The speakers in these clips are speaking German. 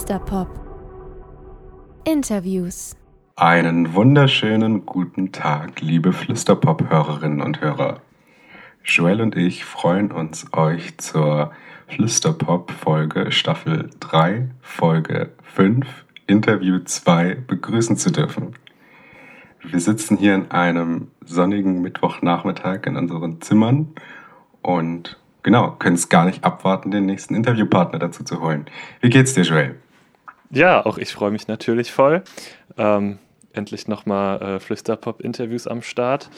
Flüsterpop. Interviews. Einen wunderschönen guten Tag, liebe Flüsterpop-Hörerinnen und Hörer. Joel und ich freuen uns, euch zur Flüsterpop-Folge Staffel 3, Folge 5, Interview 2 begrüßen zu dürfen. Wir sitzen hier in einem sonnigen Mittwochnachmittag in unseren Zimmern und genau, können es gar nicht abwarten, den nächsten Interviewpartner dazu zu holen. Wie geht's dir, Joel? Ja, auch ich freue mich natürlich voll. Ähm, endlich nochmal äh, Flüsterpop-Interviews am Start.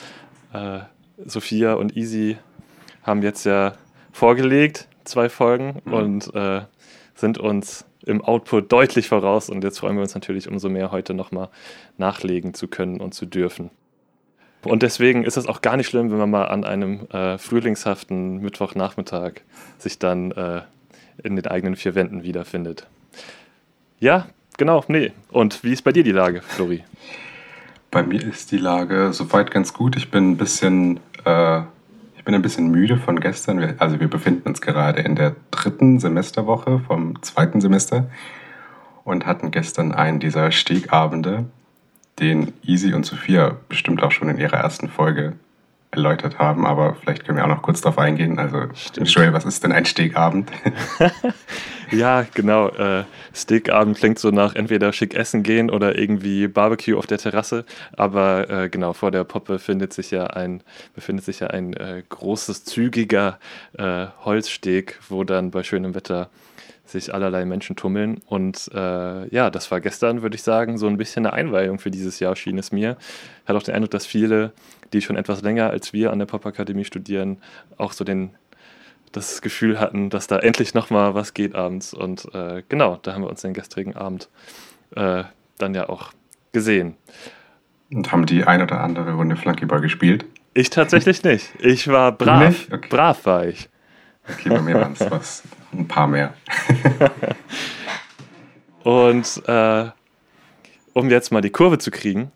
Äh, Sophia und Easy haben jetzt ja vorgelegt, zwei Folgen, mhm. und äh, sind uns im Output deutlich voraus. Und jetzt freuen wir uns natürlich umso mehr, heute nochmal nachlegen zu können und zu dürfen. Und deswegen ist es auch gar nicht schlimm, wenn man mal an einem äh, frühlingshaften Mittwochnachmittag sich dann äh, in den eigenen vier Wänden wiederfindet. Ja, genau, nee. Und wie ist bei dir die Lage, Flori? Bei mir ist die Lage soweit ganz gut. Ich bin ein bisschen, äh, ich bin ein bisschen müde von gestern. Also wir befinden uns gerade in der dritten Semesterwoche vom zweiten Semester und hatten gestern einen dieser Stegabende, den Easy und Sophia bestimmt auch schon in ihrer ersten Folge erläutert haben, aber vielleicht können wir auch noch kurz darauf eingehen. Also, Stimmt. Joel, was ist denn ein Steakabend? ja, genau. Äh, Steakabend klingt so nach entweder schick essen gehen oder irgendwie Barbecue auf der Terrasse. Aber äh, genau, vor der Poppe befindet sich ja ein, befindet sich ja ein äh, großes, zügiger äh, Holzsteg, wo dann bei schönem Wetter sich allerlei Menschen tummeln. Und äh, ja, das war gestern, würde ich sagen, so ein bisschen eine Einweihung für dieses Jahr, schien es mir. Hatte auch den Eindruck, dass viele, die schon etwas länger als wir an der Popakademie studieren, auch so den das Gefühl hatten, dass da endlich nochmal was geht abends. Und äh, genau, da haben wir uns den gestrigen Abend äh, dann ja auch gesehen. Und haben die ein oder andere Runde Flunkyball gespielt? Ich tatsächlich nicht. Ich war brav. Okay. Brav war ich. Okay, bei mir waren es was ein paar mehr. und äh, um jetzt mal die Kurve zu kriegen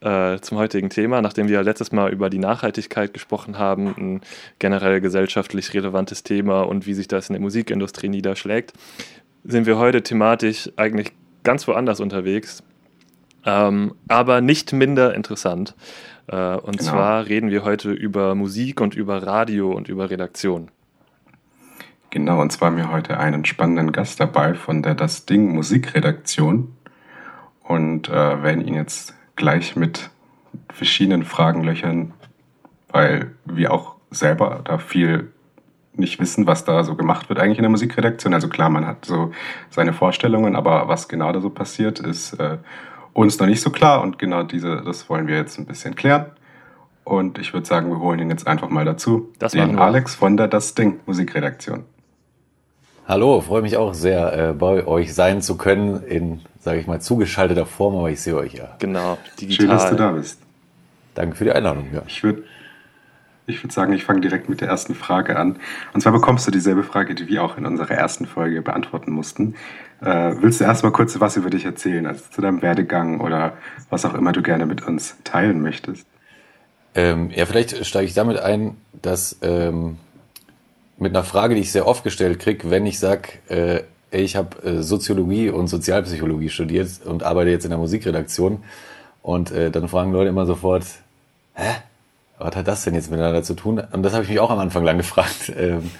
äh, zum heutigen Thema, nachdem wir letztes Mal über die Nachhaltigkeit gesprochen haben, ein generell gesellschaftlich relevantes Thema und wie sich das in der Musikindustrie niederschlägt, sind wir heute thematisch eigentlich ganz woanders unterwegs, ähm, aber nicht minder interessant. Äh, und genau. zwar reden wir heute über Musik und über Radio und über Redaktion. Genau, und zwar haben wir heute einen spannenden Gast dabei von der Das Ding Musikredaktion und äh, werden ihn jetzt gleich mit verschiedenen Fragen löchern, weil wir auch selber da viel nicht wissen, was da so gemacht wird eigentlich in der Musikredaktion. Also klar, man hat so seine Vorstellungen, aber was genau da so passiert, ist äh, uns noch nicht so klar und genau diese, das wollen wir jetzt ein bisschen klären. Und ich würde sagen, wir holen ihn jetzt einfach mal dazu. Das den Alex von der Das Ding Musikredaktion. Hallo, freue mich auch sehr, äh, bei euch sein zu können in, sage ich mal, zugeschalteter Form, aber ich sehe euch ja. Genau, digital. Schön, dass du da bist. Danke für die Einladung. Ja. Ich würde ich würd sagen, ich fange direkt mit der ersten Frage an. Und zwar bekommst du dieselbe Frage, die wir auch in unserer ersten Folge beantworten mussten. Äh, willst du erstmal kurz was über dich erzählen, also zu deinem Werdegang oder was auch immer du gerne mit uns teilen möchtest? Ähm, ja, vielleicht steige ich damit ein, dass ähm, mit einer Frage, die ich sehr oft gestellt kriege, wenn ich sag, äh, ich habe äh, Soziologie und Sozialpsychologie studiert und arbeite jetzt in der Musikredaktion. Und äh, dann fragen Leute immer sofort, hä? Was hat das denn jetzt miteinander zu tun? Und das habe ich mich auch am Anfang lang gefragt. Ähm,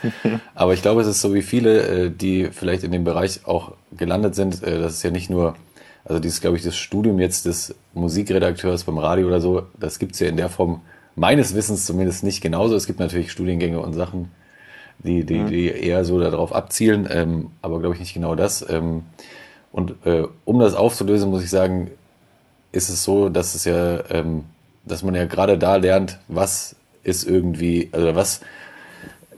aber ich glaube, es ist so wie viele, äh, die vielleicht in dem Bereich auch gelandet sind. Äh, das ist ja nicht nur, also dieses, glaube ich, das Studium jetzt des Musikredakteurs beim Radio oder so, das gibt's ja in der Form meines Wissens zumindest nicht genauso. Es gibt natürlich Studiengänge und Sachen, die, die, mhm. die eher so darauf abzielen, ähm, aber glaube ich nicht genau das. Ähm, und äh, um das aufzulösen, muss ich sagen, ist es so, dass es ja, ähm, dass man ja gerade da lernt, was ist irgendwie, also was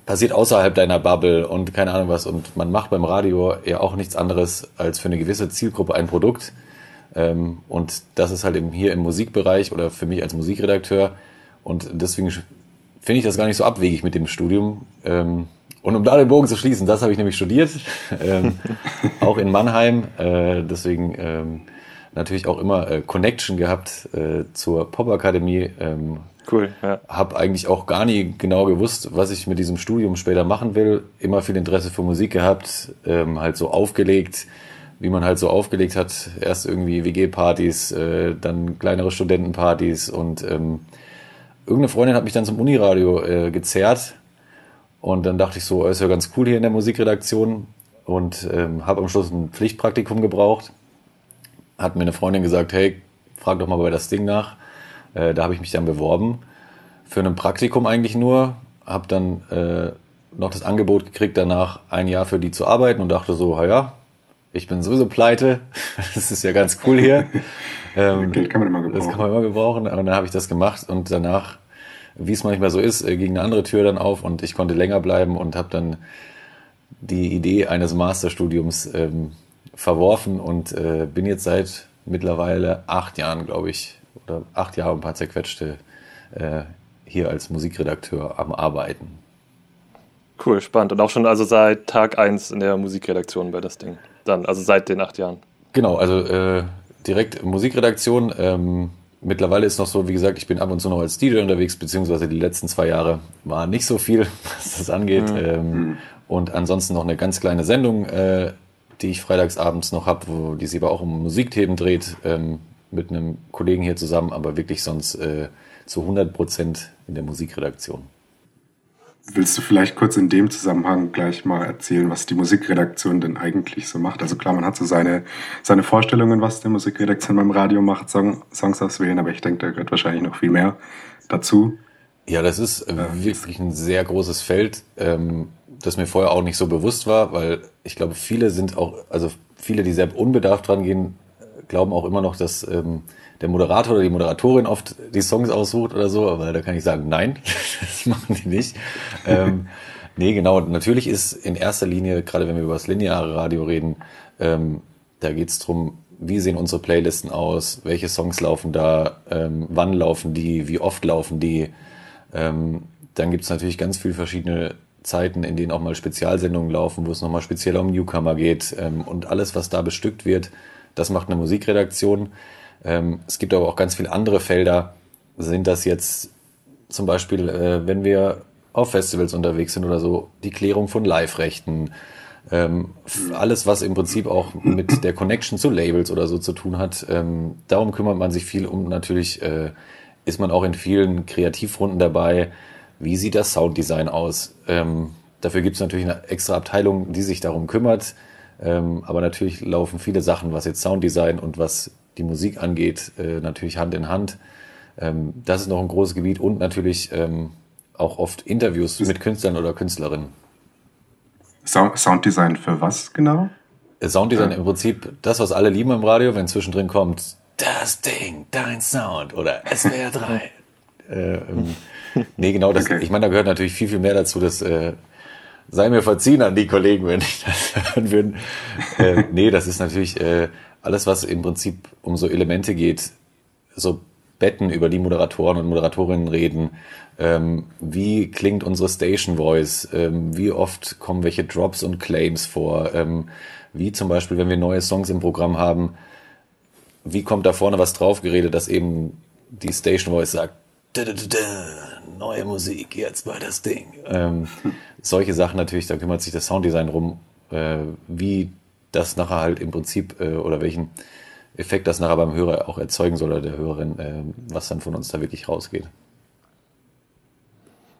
passiert außerhalb deiner Bubble und keine Ahnung was. Und man macht beim Radio ja auch nichts anderes als für eine gewisse Zielgruppe ein Produkt. Ähm, und das ist halt eben hier im Musikbereich oder für mich als Musikredakteur. Und deswegen finde ich das gar nicht so abwegig mit dem Studium. Ähm, und um da den Bogen zu schließen, das habe ich nämlich studiert, ähm, auch in Mannheim. Äh, deswegen ähm, natürlich auch immer äh, Connection gehabt äh, zur Popakademie. Ähm, cool. Ja. Habe eigentlich auch gar nie genau gewusst, was ich mit diesem Studium später machen will. Immer viel Interesse für Musik gehabt, ähm, halt so aufgelegt, wie man halt so aufgelegt hat. Erst irgendwie WG-Partys, äh, dann kleinere Studentenpartys und ähm, irgendeine Freundin hat mich dann zum Uniradio äh, gezerrt und dann dachte ich so, ist ja ganz cool hier in der Musikredaktion und ähm, habe am Schluss ein Pflichtpraktikum gebraucht. Hat mir eine Freundin gesagt, hey, frag doch mal bei das Ding nach. Äh, da habe ich mich dann beworben für ein Praktikum eigentlich nur, habe dann äh, noch das Angebot gekriegt, danach ein Jahr für die zu arbeiten und dachte so, ja, ich bin sowieso pleite, das ist ja ganz cool hier. ähm, Geld kann man immer gebrauchen. Das kann man immer gebrauchen. Und dann habe ich das gemacht und danach, wie es manchmal so ist, äh, ging eine andere Tür dann auf und ich konnte länger bleiben und habe dann die Idee eines Masterstudiums ähm, verworfen und äh, bin jetzt seit mittlerweile acht Jahren, glaube ich, oder acht Jahre ein paar zerquetschte äh, hier als Musikredakteur am Arbeiten. Cool, spannend. Und auch schon also seit Tag 1 in der Musikredaktion bei das Ding. Dann, also seit den acht Jahren. Genau, also äh, direkt Musikredaktion. Ähm, mittlerweile ist noch so, wie gesagt, ich bin ab und zu noch als DJ unterwegs, beziehungsweise die letzten zwei Jahre war nicht so viel, was das angeht. Mhm. Ähm, und ansonsten noch eine ganz kleine Sendung, äh, die ich freitagsabends noch habe, wo die sich aber auch um Musikthemen dreht, ähm, mit einem Kollegen hier zusammen, aber wirklich sonst äh, zu 100 Prozent in der Musikredaktion. Willst du vielleicht kurz in dem Zusammenhang gleich mal erzählen, was die Musikredaktion denn eigentlich so macht? Also klar, man hat so seine, seine Vorstellungen, was die Musikredaktion beim Radio macht, Song, Songs auswählen, aber ich denke, da gehört wahrscheinlich noch viel mehr dazu. Ja, das ist äh, wirklich ein sehr großes Feld, ähm, das mir vorher auch nicht so bewusst war, weil ich glaube, viele sind auch, also viele, die sehr unbedarft dran gehen, glauben auch immer noch, dass ähm, der Moderator oder die Moderatorin oft die Songs aussucht oder so, aber da kann ich sagen, nein, das machen die nicht. ähm, nee, genau, natürlich ist in erster Linie, gerade wenn wir über das lineare Radio reden, ähm, da geht's drum, wie sehen unsere Playlisten aus, welche Songs laufen da, ähm, wann laufen die, wie oft laufen die. Ähm, dann gibt's natürlich ganz viele verschiedene Zeiten, in denen auch mal Spezialsendungen laufen, wo es nochmal speziell um Newcomer geht ähm, und alles, was da bestückt wird, das macht eine Musikredaktion. Ähm, es gibt aber auch ganz viele andere Felder. Sind das jetzt zum Beispiel, äh, wenn wir auf Festivals unterwegs sind oder so, die Klärung von Live-Rechten, ähm, alles, was im Prinzip auch mit der Connection zu Labels oder so zu tun hat. Ähm, darum kümmert man sich viel um. Natürlich äh, ist man auch in vielen Kreativrunden dabei. Wie sieht das Sounddesign aus? Ähm, dafür gibt es natürlich eine extra Abteilung, die sich darum kümmert. Ähm, aber natürlich laufen viele Sachen, was jetzt Sounddesign und was die Musik angeht, äh, natürlich Hand in Hand. Ähm, das ist noch ein großes Gebiet und natürlich ähm, auch oft Interviews mit Künstlern oder Künstlerinnen. Sounddesign für was genau? Äh, Sounddesign ja. im Prinzip das, was alle lieben im Radio, wenn zwischendrin kommt, das Ding, dein Sound oder SWR 3. äh, ähm, nee, genau, das, okay. ich meine, da gehört natürlich viel, viel mehr dazu, dass äh, sei mir verziehen an die Kollegen, wenn ich das hören würde. äh, nee, das ist natürlich äh, alles, was im Prinzip um so Elemente geht, so Betten, über die Moderatoren und Moderatorinnen reden, ähm, wie klingt unsere Station Voice, ähm, wie oft kommen welche Drops und Claims vor, ähm, wie zum Beispiel, wenn wir neue Songs im Programm haben, wie kommt da vorne was drauf geredet, dass eben die Station Voice sagt, neue Musik, jetzt mal das Ding. Ähm, solche Sachen natürlich, da kümmert sich das Sounddesign rum, äh, wie das nachher halt im Prinzip äh, oder welchen Effekt das nachher beim Hörer auch erzeugen soll oder der Hörerin, äh, was dann von uns da wirklich rausgeht.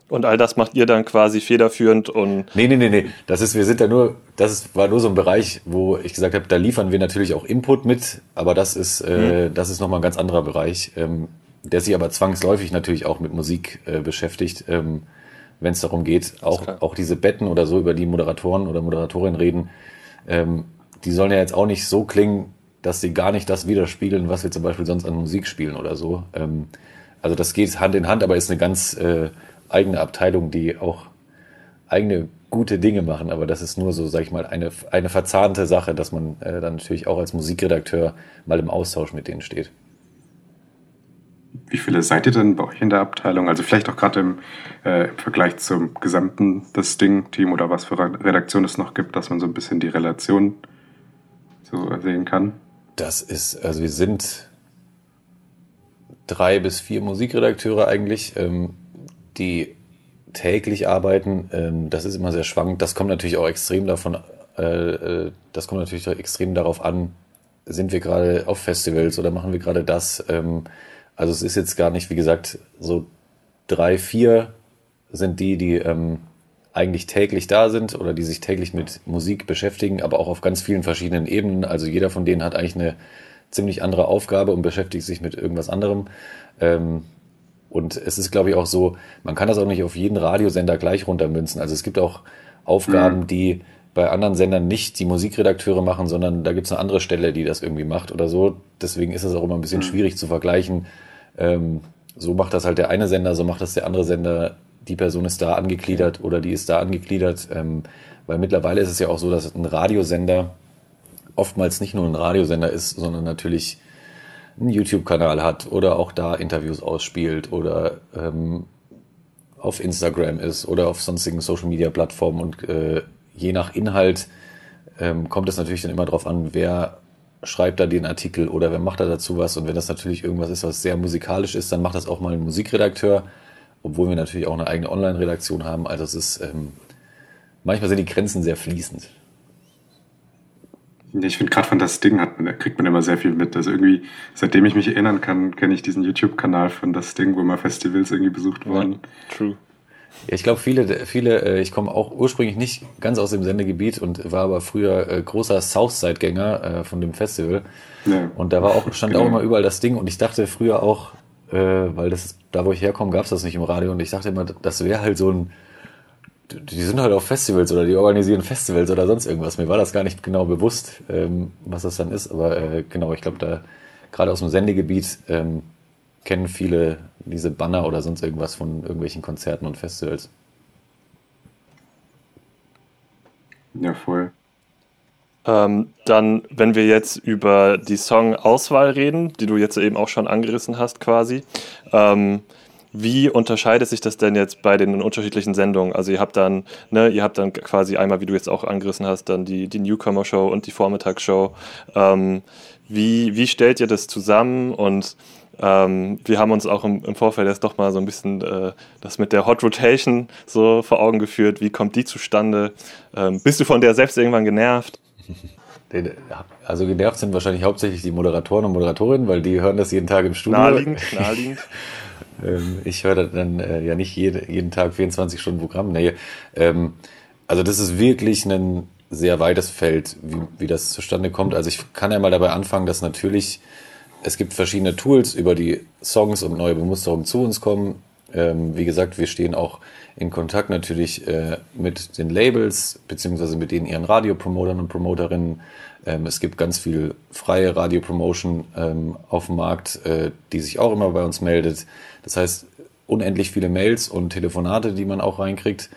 Und all das macht ihr dann quasi federführend und. Nee, nee, nee, nee. Das ist, wir sind da nur, das ist, war nur so ein Bereich, wo ich gesagt habe, da liefern wir natürlich auch Input mit, aber das ist, äh, mhm. das ist nochmal ein ganz anderer Bereich, ähm, der sich aber zwangsläufig natürlich auch mit Musik äh, beschäftigt, ähm, wenn es darum geht, auch, auch diese Betten oder so, über die Moderatoren oder Moderatorinnen reden, ähm, die sollen ja jetzt auch nicht so klingen, dass sie gar nicht das widerspiegeln, was wir zum Beispiel sonst an Musik spielen oder so. Ähm, also das geht Hand in Hand, aber ist eine ganz äh, eigene Abteilung, die auch eigene gute Dinge machen. Aber das ist nur so, sag ich mal, eine, eine verzahnte Sache, dass man äh, dann natürlich auch als Musikredakteur mal im Austausch mit denen steht. Wie viele seid ihr denn bei euch in der Abteilung? Also vielleicht auch gerade im, äh, im, Vergleich zum gesamten das Ding-Team oder was für Redaktion es noch gibt, dass man so ein bisschen die Relation so sehen kann. Das ist, also wir sind drei bis vier Musikredakteure eigentlich, ähm, die täglich arbeiten. Ähm, das ist immer sehr schwankend. Das kommt natürlich auch extrem davon Äh, das kommt natürlich extrem darauf an, sind wir gerade auf Festivals oder machen wir gerade das. Ähm, also es ist jetzt gar nicht, wie gesagt, so drei, vier sind die, die ähm, eigentlich täglich da sind oder die sich täglich mit Musik beschäftigen, aber auch auf ganz vielen verschiedenen Ebenen. Also jeder von denen hat eigentlich eine ziemlich andere Aufgabe und beschäftigt sich mit irgendwas anderem. Ähm, und es ist, glaube ich, auch so, man kann das auch nicht auf jeden Radiosender gleich runtermünzen. Also es gibt auch Aufgaben, mhm. die bei anderen Sendern nicht die Musikredakteure machen, sondern da gibt es eine andere Stelle, die das irgendwie macht oder so. Deswegen ist es auch immer ein bisschen mhm. schwierig zu vergleichen. Ähm, so macht das halt der eine Sender, so macht das der andere Sender. Die Person ist da angegliedert oder die ist da angegliedert. Ähm, weil mittlerweile ist es ja auch so, dass ein Radiosender oftmals nicht nur ein Radiosender ist, sondern natürlich einen YouTube-Kanal hat oder auch da Interviews ausspielt oder ähm, auf Instagram ist oder auf sonstigen Social-Media-Plattformen und äh, je nach Inhalt ähm, kommt es natürlich dann immer darauf an, wer schreibt da den Artikel oder wer macht da dazu was. Und wenn das natürlich irgendwas ist, was sehr musikalisch ist, dann macht das auch mal ein Musikredakteur, obwohl wir natürlich auch eine eigene Online-Redaktion haben. Also es ist ähm, manchmal sind die Grenzen sehr fließend. Ich finde gerade von das Ding hat, kriegt man immer sehr viel mit. Also irgendwie, seitdem ich mich erinnern kann, kenne ich diesen YouTube-Kanal von das Ding, wo immer Festivals irgendwie besucht wurden. Ja, true. Ja, ich glaube, viele, viele, äh, ich komme auch ursprünglich nicht ganz aus dem Sendegebiet und war aber früher äh, großer Southside-Gänger äh, von dem Festival. Ja. Und da war auch, stand genau. auch immer überall das Ding und ich dachte früher auch, weil das da wo ich herkomme, gab es das nicht im Radio und ich dachte immer, das wäre halt so ein, die sind halt auf Festivals oder die organisieren Festivals oder sonst irgendwas. Mir war das gar nicht genau bewusst, ähm, was das dann ist, aber genau, ich glaube, da gerade aus dem Sendegebiet ähm, kennen viele diese Banner oder sonst irgendwas von irgendwelchen Konzerten und Festivals. Ja, voll. Ähm, dann, wenn wir jetzt über die Song-Auswahl reden, die du jetzt eben auch schon angerissen hast, quasi, ähm, wie unterscheidet sich das denn jetzt bei den unterschiedlichen Sendungen? Also ihr habt dann, ne, ihr habt dann quasi einmal, wie du jetzt auch angerissen hast, dann die, die Newcomer-Show und die Vormittagsshow. Ähm, wie, wie stellt ihr das zusammen und ähm, wir haben uns auch im, im, Vorfeld jetzt doch mal so ein bisschen äh, das mit der Hot Rotation so vor Augen geführt. Wie kommt die zustande? Ähm, bist du von der selbst irgendwann genervt? Also genervt sind wahrscheinlich hauptsächlich die Moderatoren und Moderatorinnen, weil die hören das jeden Tag im Studio. Naheliegend, naheliegend. ähm, ich höre dann äh, ja nicht jede, jeden Tag 24 Stunden Programm. Nee, ähm, also das ist wirklich ein sehr weites Feld, wie, wie das zustande kommt. Also ich kann ja mal dabei anfangen, dass natürlich es gibt verschiedene Tools, über die Songs und neue Bemusterungen zu uns kommen. Ähm, wie gesagt, wir stehen auch in Kontakt natürlich äh, mit den Labels, beziehungsweise mit den ihren Radiopromotern und Promoterinnen. Ähm, es gibt ganz viel freie Radiopromotion ähm, auf dem Markt, äh, die sich auch immer bei uns meldet. Das heißt, unendlich viele Mails und Telefonate, die man auch reinkriegt.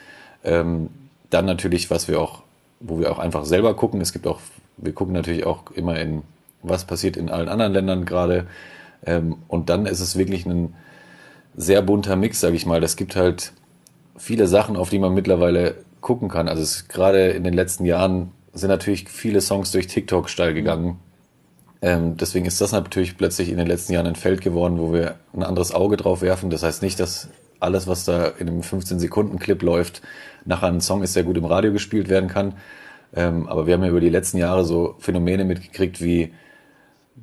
Ähm, dann natürlich, was wir auch, wo wir auch einfach selber gucken. Es gibt auch, wir gucken natürlich auch immer in was passiert in allen anderen Ländern gerade. Ähm, und dann ist es wirklich ein sehr bunter Mix, sage ich mal. Das gibt halt viele Sachen, auf die man mittlerweile gucken kann. Also es gerade in den letzten Jahren sind natürlich viele Songs durch TikTok steil gegangen. Ähm, deswegen ist das natürlich plötzlich in den letzten Jahren ein Feld geworden, wo wir ein anderes Auge drauf werfen. Das heißt nicht, dass alles, was da in einem 15-Sekunden-Clip läuft, nachher ein Song ist, der gut im Radio gespielt werden kann. Ähm, aber wir haben ja über die letzten Jahre so Phänomene mitgekriegt wie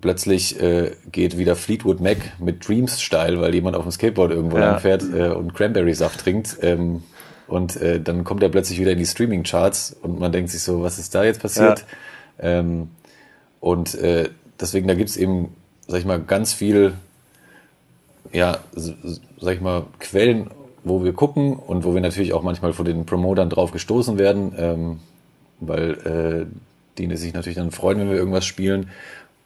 plötzlich äh, geht wieder Fleetwood Mac mit Dreams steil, weil jemand auf dem Skateboard irgendwo ja. langfährt äh, und Cranberry-Saft trinkt. Ähm, und äh, dann kommt er plötzlich wieder in die Streaming-Charts und man denkt sich so, was ist da jetzt passiert? Ja. Ähm, und äh, deswegen, da gibt's eben, sag ich mal, ganz viel, ja, sag ich mal, Quellen, wo wir gucken und wo wir natürlich auch manchmal von den Promotern drauf gestoßen werden, ähm, weil äh, die sich natürlich dann freuen, wenn wir irgendwas spielen.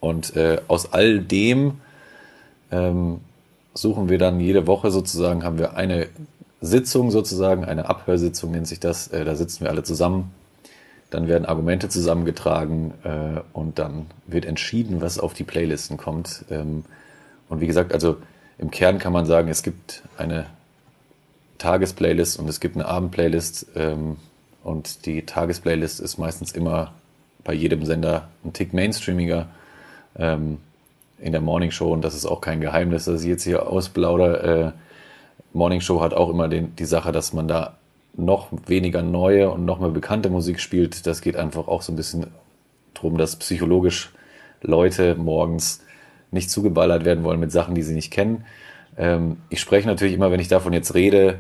Und äh, aus all dem ähm, suchen wir dann jede Woche sozusagen, haben wir eine Sitzung sozusagen, eine Abhörsitzung nennt sich das. Äh, da sitzen wir alle zusammen. Dann werden Argumente zusammengetragen äh, und dann wird entschieden, was auf die Playlisten kommt. Ähm, und wie gesagt, also im Kern kann man sagen, es gibt eine Tagesplaylist und es gibt eine Abendplaylist. Ähm, und die Tagesplaylist ist meistens immer bei jedem Sender ein Tick mainstreamiger ähm, in der Morning Show, und das ist auch kein Geheimnis, dass ich jetzt hier ausplaudere, äh, Morning Show hat auch immer den, die Sache, dass man da noch weniger neue und noch mehr bekannte Musik spielt. Das geht einfach auch so ein bisschen drum, dass psychologisch Leute morgens nicht zugeballert werden wollen mit Sachen, die sie nicht kennen. Ähm, ich spreche natürlich immer, wenn ich davon jetzt rede,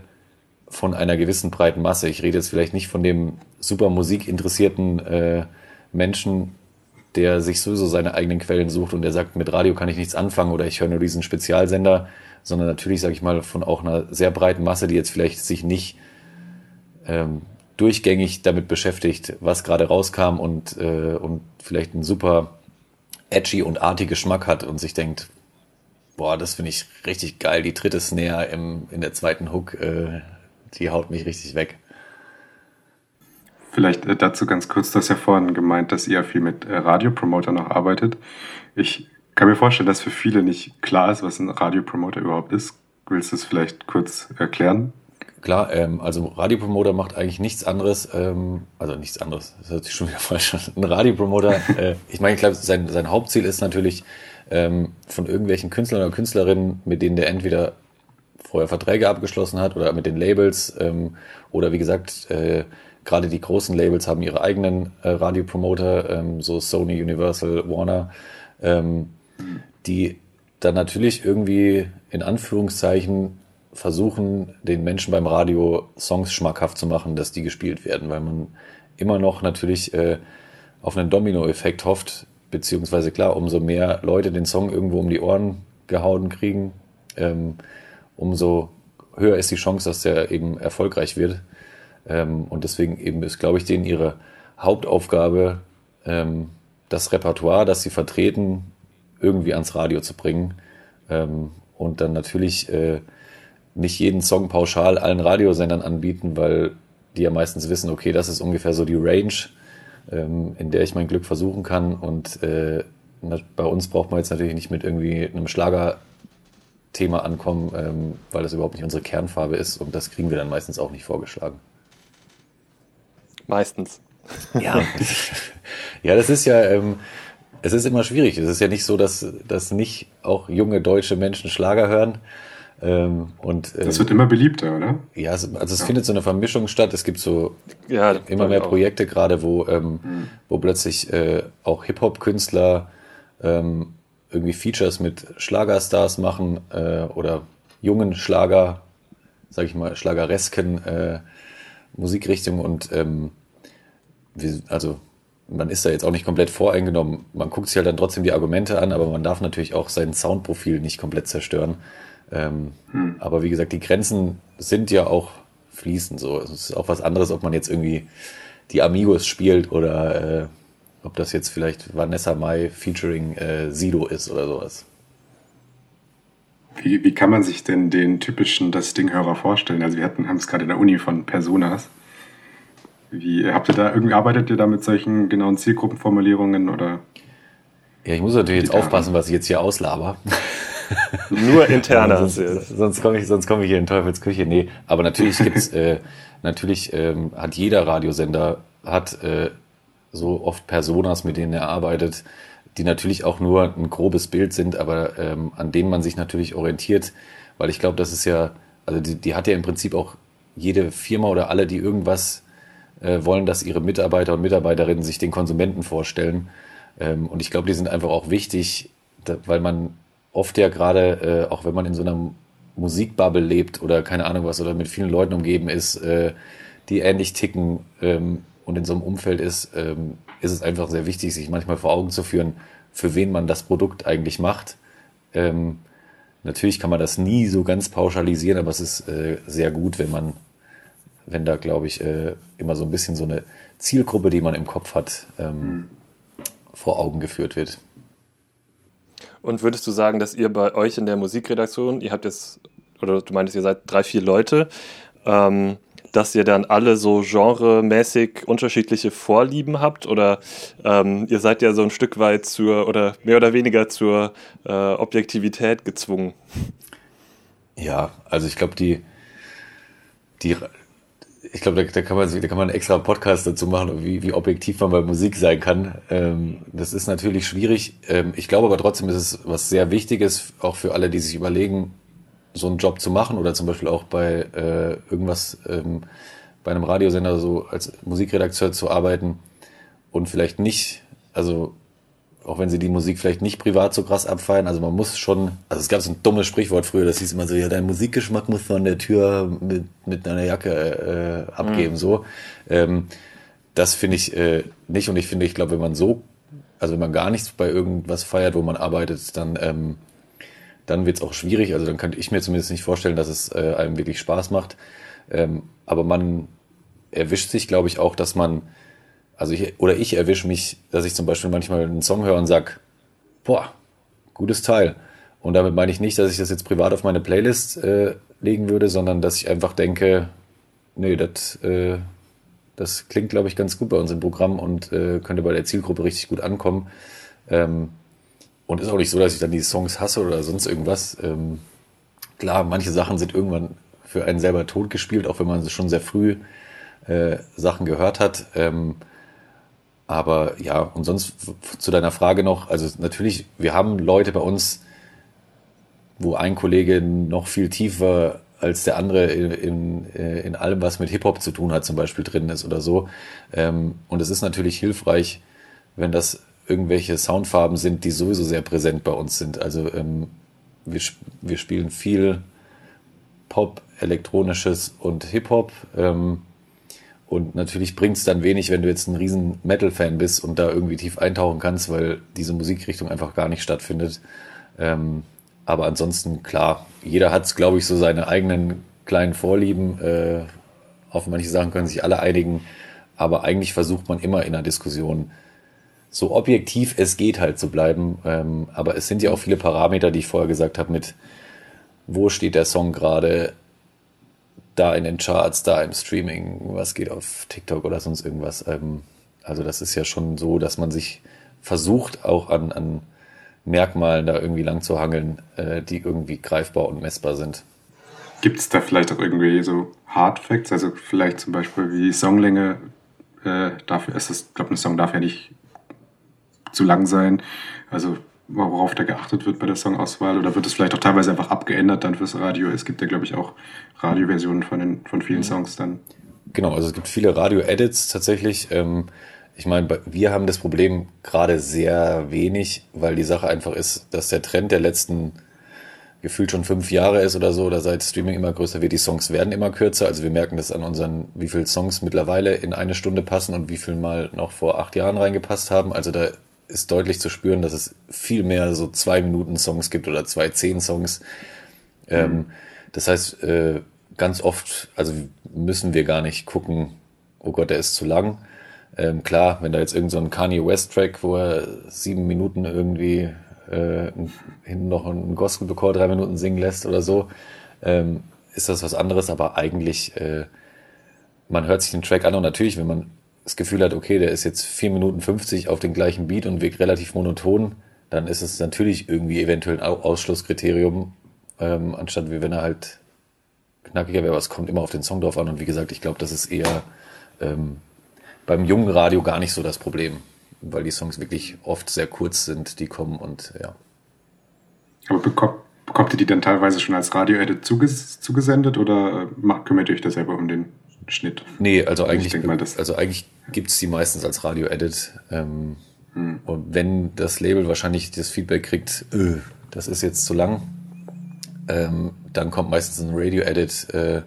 von einer gewissen breiten Masse. Ich rede jetzt vielleicht nicht von dem super musikinteressierten äh, Menschen, der sich sowieso seine eigenen Quellen sucht und der sagt, mit Radio kann ich nichts anfangen oder ich höre nur diesen Spezialsender, sondern natürlich, sage ich mal, von auch einer sehr breiten Masse, die jetzt vielleicht sich nicht ähm, durchgängig damit beschäftigt, was gerade rauskam und, äh, und vielleicht einen super edgy und arty Geschmack hat und sich denkt, boah, das finde ich richtig geil, die dritte Snare im, in der zweiten Hook, äh, die haut mich richtig weg. Vielleicht äh, dazu ganz kurz, du hast ja vorhin gemeint, dass ihr viel mit äh, Radiopromoter noch arbeitet. Ich kann mir vorstellen, dass für viele nicht klar ist, was ein Radiopromoter überhaupt ist. Willst du es vielleicht kurz erklären? Klar, ähm, also Radiopromoter macht eigentlich nichts anderes, ähm, also nichts anderes, das hört sich schon wieder falsch an. Ein Radiopromoter, äh, ich meine, ich glaube, sein, sein Hauptziel ist natürlich, ähm, von irgendwelchen Künstlern oder Künstlerinnen, mit denen der entweder vorher Verträge abgeschlossen hat oder mit den Labels ähm, oder wie gesagt, äh, gerade die großen Labels haben ihre eigenen äh, Radiopromoter, ähm, so Sony, Universal, Warner, ähm, die dann natürlich irgendwie in Anführungszeichen versuchen, den Menschen beim Radio Songs schmackhaft zu machen, dass die gespielt werden, weil man immer noch natürlich äh, auf einen Domino-Effekt hofft, beziehungsweise klar, umso mehr Leute den Song irgendwo um die Ohren gehauen kriegen, ähm, umso höher ist die Chance, dass der eben erfolgreich wird. Ähm, und deswegen eben ist, glaube ich, denen ihre Hauptaufgabe, ähm, das Repertoire, das sie vertreten, irgendwie ans Radio zu bringen. Ähm, und dann natürlich äh, nicht jeden Song pauschal allen Radiosendern anbieten, weil die ja meistens wissen, okay, das ist ungefähr so die Range, ähm, in der ich mein Glück versuchen kann. Und äh, bei uns braucht man jetzt natürlich nicht mit irgendwie einem Schlagerthema ankommen, ähm, weil das überhaupt nicht unsere Kernfarbe ist und das kriegen wir dann meistens auch nicht vorgeschlagen. Meistens. Ja, ja das ist ja, ähm, es ist immer schwierig. Es ist ja nicht so, dass, dass nicht auch junge deutsche Menschen Schlager hören. Ähm, und, ähm, das wird immer beliebter, oder? Ja, also es ja. findet so eine Vermischung statt. Es gibt so ja, immer mehr Projekte gerade, wo, ähm, mhm. wo plötzlich äh, auch Hip-Hop-Künstler ähm, irgendwie Features mit Schlagerstars machen äh, oder jungen Schlager, sag ich mal, schlageresken äh, Musikrichtungen und ähm, wie, also man ist da jetzt auch nicht komplett voreingenommen. Man guckt sich halt dann trotzdem die Argumente an, aber man darf natürlich auch sein Soundprofil nicht komplett zerstören. Ähm, hm. Aber wie gesagt, die Grenzen sind ja auch fließend so. Es ist auch was anderes, ob man jetzt irgendwie die Amigos spielt oder äh, ob das jetzt vielleicht Vanessa Mai featuring äh, Sido ist oder sowas. Wie, wie kann man sich denn den typischen Das Ding-Hörer vorstellen? Also wir hatten, haben es gerade in der Uni von Personas. Wie habt ihr da irgendwie arbeitet ihr da mit solchen genauen Zielgruppenformulierungen oder? Ja, ich muss natürlich jetzt aufpassen, was ich jetzt hier auslaber. Nur interner. sonst, sonst komme ich, sonst komme ich hier in Teufels Küche. Nee, aber natürlich gibt's, äh, natürlich ähm, hat jeder Radiosender hat äh, so oft Personas, mit denen er arbeitet, die natürlich auch nur ein grobes Bild sind, aber ähm, an denen man sich natürlich orientiert, weil ich glaube, das ist ja, also die, die hat ja im Prinzip auch jede Firma oder alle, die irgendwas äh, wollen, dass ihre Mitarbeiter und Mitarbeiterinnen sich den Konsumenten vorstellen. Ähm, und ich glaube, die sind einfach auch wichtig, da, weil man oft ja gerade, äh, auch wenn man in so einer Musikbubble lebt oder keine Ahnung was oder mit vielen Leuten umgeben ist, äh, die ähnlich ticken ähm, und in so einem Umfeld ist, ähm, ist es einfach sehr wichtig, sich manchmal vor Augen zu führen, für wen man das Produkt eigentlich macht. Ähm, natürlich kann man das nie so ganz pauschalisieren, aber es ist äh, sehr gut, wenn man, wenn da, glaube ich, äh, immer so ein bisschen so eine Zielgruppe, die man im Kopf hat, ähm, mhm. vor Augen geführt wird. Und würdest du sagen, dass ihr bei euch in der Musikredaktion, ihr habt jetzt, oder du meintest, ihr seid drei, vier Leute, ähm, dass ihr dann alle so genremäßig unterschiedliche Vorlieben habt oder ähm, ihr seid ja so ein Stück weit zur oder mehr oder weniger zur äh, Objektivität gezwungen? Ja, also ich glaube, die, die, ich glaube, da, da, kann man, da kann man einen extra Podcast dazu machen, wie, wie objektiv man bei Musik sein kann. Ähm, das ist natürlich schwierig. Ähm, ich glaube aber trotzdem ist es was sehr Wichtiges, auch für alle, die sich überlegen, so einen Job zu machen oder zum Beispiel auch bei äh, irgendwas ähm, bei einem Radiosender so als Musikredakteur zu arbeiten und vielleicht nicht, also auch wenn sie die Musik vielleicht nicht privat so krass abfeiern, also man muss schon, also es gab so ein dummes Sprichwort früher, das hieß immer so, ja, dein Musikgeschmack muss man an der Tür mit, mit einer Jacke äh, abgeben, mhm. so. Ähm, das finde ich äh, nicht und ich finde, ich glaube, wenn man so, also wenn man gar nichts bei irgendwas feiert, wo man arbeitet, dann, ähm, dann wird es auch schwierig, also dann könnte ich mir zumindest nicht vorstellen, dass es äh, einem wirklich Spaß macht, ähm, aber man erwischt sich, glaube ich, auch, dass man also ich, oder ich erwische mich, dass ich zum Beispiel manchmal einen Song höre und sag, boah, gutes Teil. Und damit meine ich nicht, dass ich das jetzt privat auf meine Playlist äh, legen würde, sondern dass ich einfach denke, nee, das, äh, das klingt, glaube ich, ganz gut bei uns im Programm und äh, könnte bei der Zielgruppe richtig gut ankommen. Ähm, und ist auch nicht so, dass ich dann die Songs hasse oder sonst irgendwas. Ähm, klar, manche Sachen sind irgendwann für einen selber totgespielt, auch wenn man schon sehr früh äh, Sachen gehört hat. Ähm, aber ja, und sonst zu deiner Frage noch, also natürlich, wir haben Leute bei uns, wo ein Kollege noch viel tiefer als der andere in, in, äh, in allem, was mit Hip-Hop zu tun hat, zum Beispiel drin ist oder so. Ähm, und es ist natürlich hilfreich, wenn das irgendwelche Soundfarben sind, die sowieso sehr präsent bei uns sind. Also ähm, wir, wir spielen viel Pop, Elektronisches und Hip-Hop. Ähm, und natürlich bringt es dann wenig, wenn du jetzt ein riesen Metal-Fan bist und da irgendwie tief eintauchen kannst, weil diese Musikrichtung einfach gar nicht stattfindet. Ähm, aber ansonsten, klar, jeder hat, glaube ich, so seine eigenen kleinen Vorlieben. Äh, auf manche Sachen können sich alle einigen. Aber eigentlich versucht man immer in einer Diskussion so objektiv es geht halt zu bleiben. Ähm, aber es sind ja auch viele Parameter, die ich vorher gesagt habe, mit wo steht der Song gerade, da in den Charts, da im Streaming, was geht auf TikTok oder sonst irgendwas. Ähm, also das ist ja schon so, dass man sich versucht, auch an, an Merkmalen da irgendwie lang zu hangeln, äh, die irgendwie greifbar und messbar sind. Gibt es da vielleicht auch irgendwie so Hard Facts? Also vielleicht zum Beispiel wie Songlänge, äh, dafür ist es, ich glaube, ein Song darf ja nicht zu lang sein. Also worauf da geachtet wird bei der Songauswahl? Oder wird es vielleicht auch teilweise einfach abgeändert dann fürs Radio? Es gibt ja, glaube ich, auch Radioversionen von, den, von vielen. Songs dann. Genau, also es gibt viele Radio-Edits tatsächlich. Ähm, ich meine, wir haben das Problem gerade sehr wenig, weil die Sache einfach ist, dass der Trend der letzten gefühlt schon fünf Jahre ist oder so, oder seit Streaming immer größer wird, die Songs werden immer kürzer. Also wir merken das an unseren, wie viele Songs mittlerweile in eine Stunde passen und wie viel mal noch vor acht Jahren reingepasst haben. Also da ist deutlich zu spüren, dass es viel mehr so zwei Minuten Songs gibt oder zwei zehn Songs. Mhm. das heißt, äh, ganz oft, also müssen wir gar nicht gucken, oh Gott, der ist zu lang. Ähm, klar, wenn da jetzt irgendein so Kanye West Track, wo er sieben Minuten irgendwie äh, hinten noch einen Gospelchor drei Minuten singen lässt oder so, ähm, ist das was anderes, aber eigentlich, äh, man hört sich den Track an und natürlich, wenn man das Gefühl hat, okay, der ist jetzt 4 Minuten 50 auf den gleichen Beat und wirkt relativ monoton, dann ist es natürlich irgendwie eventuell ein Ausschlusskriterium, ähm, anstatt wie wenn er halt knackiger wäre, aber es kommt immer auf den Song drauf an. Und wie gesagt, ich glaube, das ist eher ähm, beim jungen Radio gar nicht so das Problem, weil die Songs wirklich oft sehr kurz sind, die kommen und ja. Aber bekommt, bekommt ihr die dann teilweise schon als Radio-Edit zuges zugesendet oder äh, kümmert ihr euch da selber um den Schnitt. Nee, also eigentlich, also eigentlich gibt es die meistens als Radio-Edit. Ähm, hm. Und wenn das Label wahrscheinlich das Feedback kriegt, öh, das ist jetzt zu lang, ähm, dann kommt meistens ein Radio-Edit, äh,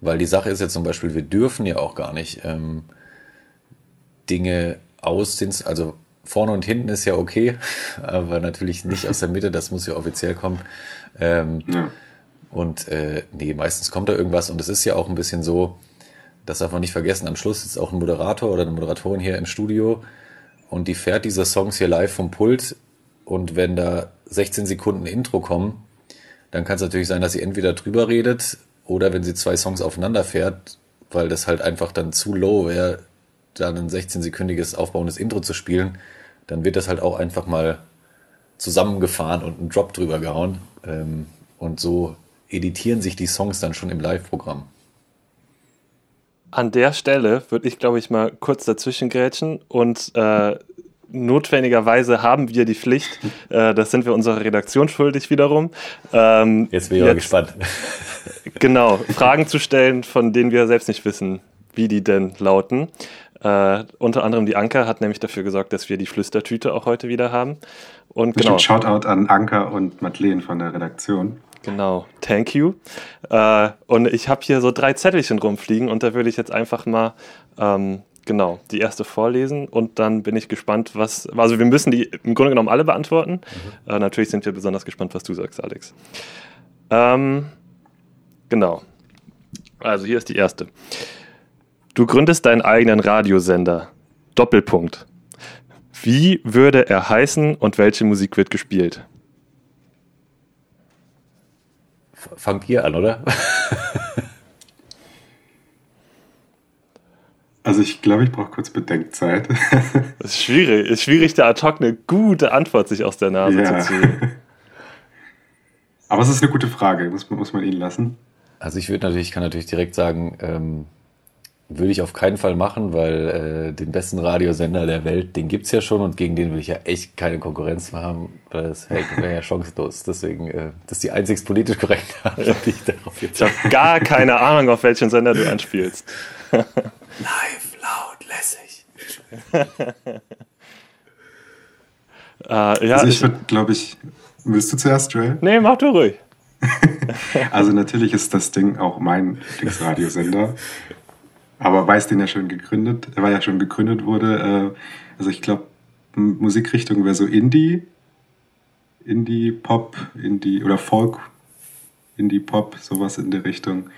weil die Sache ist ja zum Beispiel, wir dürfen ja auch gar nicht ähm, Dinge aus den, also vorne und hinten ist ja okay, aber natürlich nicht aus der Mitte, das muss ja offiziell kommen. Ähm, ja. Und äh, nee, meistens kommt da irgendwas und es ist ja auch ein bisschen so, das darf man nicht vergessen, am Schluss ist auch ein Moderator oder eine Moderatorin hier im Studio und die fährt diese Songs hier live vom Pult und wenn da 16 Sekunden Intro kommen, dann kann es natürlich sein, dass sie entweder drüber redet oder wenn sie zwei Songs aufeinander fährt, weil das halt einfach dann zu low wäre, dann ein 16-sekündiges aufbauendes Intro zu spielen, dann wird das halt auch einfach mal zusammengefahren und einen Drop drüber gehauen. Ähm, und so editieren sich die Songs dann schon im Live-Programm. An der Stelle würde ich, glaube ich, mal kurz dazwischen grätschen und äh, notwendigerweise haben wir die Pflicht, äh, das sind wir unserer Redaktion schuldig wiederum. Ähm, jetzt bin ich jetzt, aber gespannt. Genau, Fragen zu stellen, von denen wir selbst nicht wissen, wie die denn lauten. Äh, unter anderem die Anker hat nämlich dafür gesorgt, dass wir die Flüstertüte auch heute wieder haben. Und genau. Shoutout an Anker und Madeleine von der Redaktion. Genau, thank you. Äh, und ich habe hier so drei Zettelchen rumfliegen und da würde ich jetzt einfach mal ähm, genau die erste vorlesen und dann bin ich gespannt, was. Also wir müssen die im Grunde genommen alle beantworten. Mhm. Äh, natürlich sind wir besonders gespannt, was du sagst, Alex. Ähm, genau. Also hier ist die erste. Du gründest deinen eigenen Radiosender. Doppelpunkt. Wie würde er heißen und welche Musik wird gespielt? Fangt ihr an, oder? Also ich glaube, ich brauche kurz Bedenkzeit. Das ist schwierig. Es ist schwierig, da ad hoc eine gute Antwort sich aus der Nase ja. zu ziehen. Aber es ist eine gute Frage, muss, muss man Ihnen lassen. Also ich würde natürlich, kann natürlich direkt sagen, ähm, würde ich auf keinen Fall machen, weil äh, den besten Radiosender der Welt, den gibt es ja schon und gegen den will ich ja echt keine Konkurrenz mehr haben, weil das wäre ja chancenlos. Deswegen, äh, das ist die einzig politisch korrekte Antwort, die ich darauf jetzt Ich habe gar keine Ahnung, auf welchen Sender du anspielst. Live, laut, lässig. äh, ja, also ich würde, glaube ich, willst du zuerst, Joel? Nee, mach du ruhig. also natürlich ist das Ding auch mein Lieblingsradiosender. Aber weiß den ja schon gegründet, weil ja schon gegründet wurde. Äh, also ich glaube, Musikrichtung wäre so Indie, Indie Pop, Indie oder Folk, Indie Pop, sowas in der Richtung.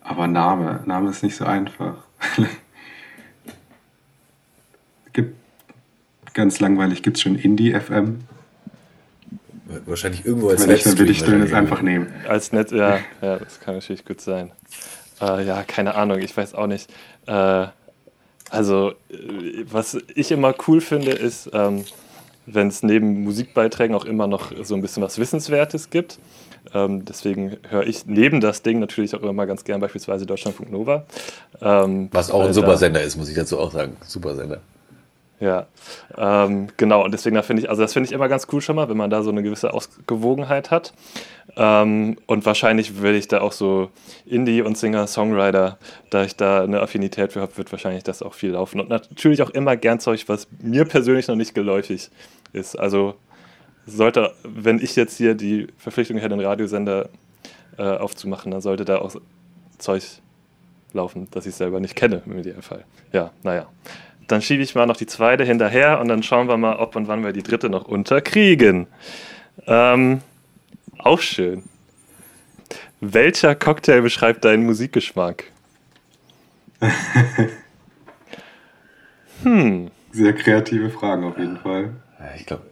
Aber Name, Name ist nicht so einfach. gibt ganz langweilig, gibt es schon Indie FM? Wahrscheinlich irgendwo als Wenn nicht, dann würde ich den jetzt einfach nehmen. Als Netz, ja, ja, das kann natürlich gut sein. Äh, ja, keine Ahnung, ich weiß auch nicht. Äh, also, äh, was ich immer cool finde, ist, ähm, wenn es neben Musikbeiträgen auch immer noch so ein bisschen was Wissenswertes gibt. Ähm, deswegen höre ich neben das Ding natürlich auch immer ganz gern beispielsweise Deutschlandfunk Nova. Ähm, was auch ein Supersender ist, muss ich dazu auch sagen. Supersender. Ja, ähm, genau. Und deswegen finde ich, also das finde ich immer ganz cool schon mal, wenn man da so eine gewisse Ausgewogenheit hat. Ähm, und wahrscheinlich würde ich da auch so Indie und Singer-Songwriter, da ich da eine Affinität für habe, wird wahrscheinlich das auch viel laufen. Und natürlich auch immer gern Zeug, was mir persönlich noch nicht geläufig ist. Also sollte, wenn ich jetzt hier die Verpflichtung hätte, einen Radiosender äh, aufzumachen, dann sollte da auch Zeug laufen, das ich selber nicht kenne im Idealfall. Ja, naja. Dann schiebe ich mal noch die zweite hinterher und dann schauen wir mal, ob und wann wir die dritte noch unterkriegen. Ähm, auch schön. Welcher Cocktail beschreibt deinen Musikgeschmack? hm. Sehr kreative Fragen auf jeden Fall. Ich glaube,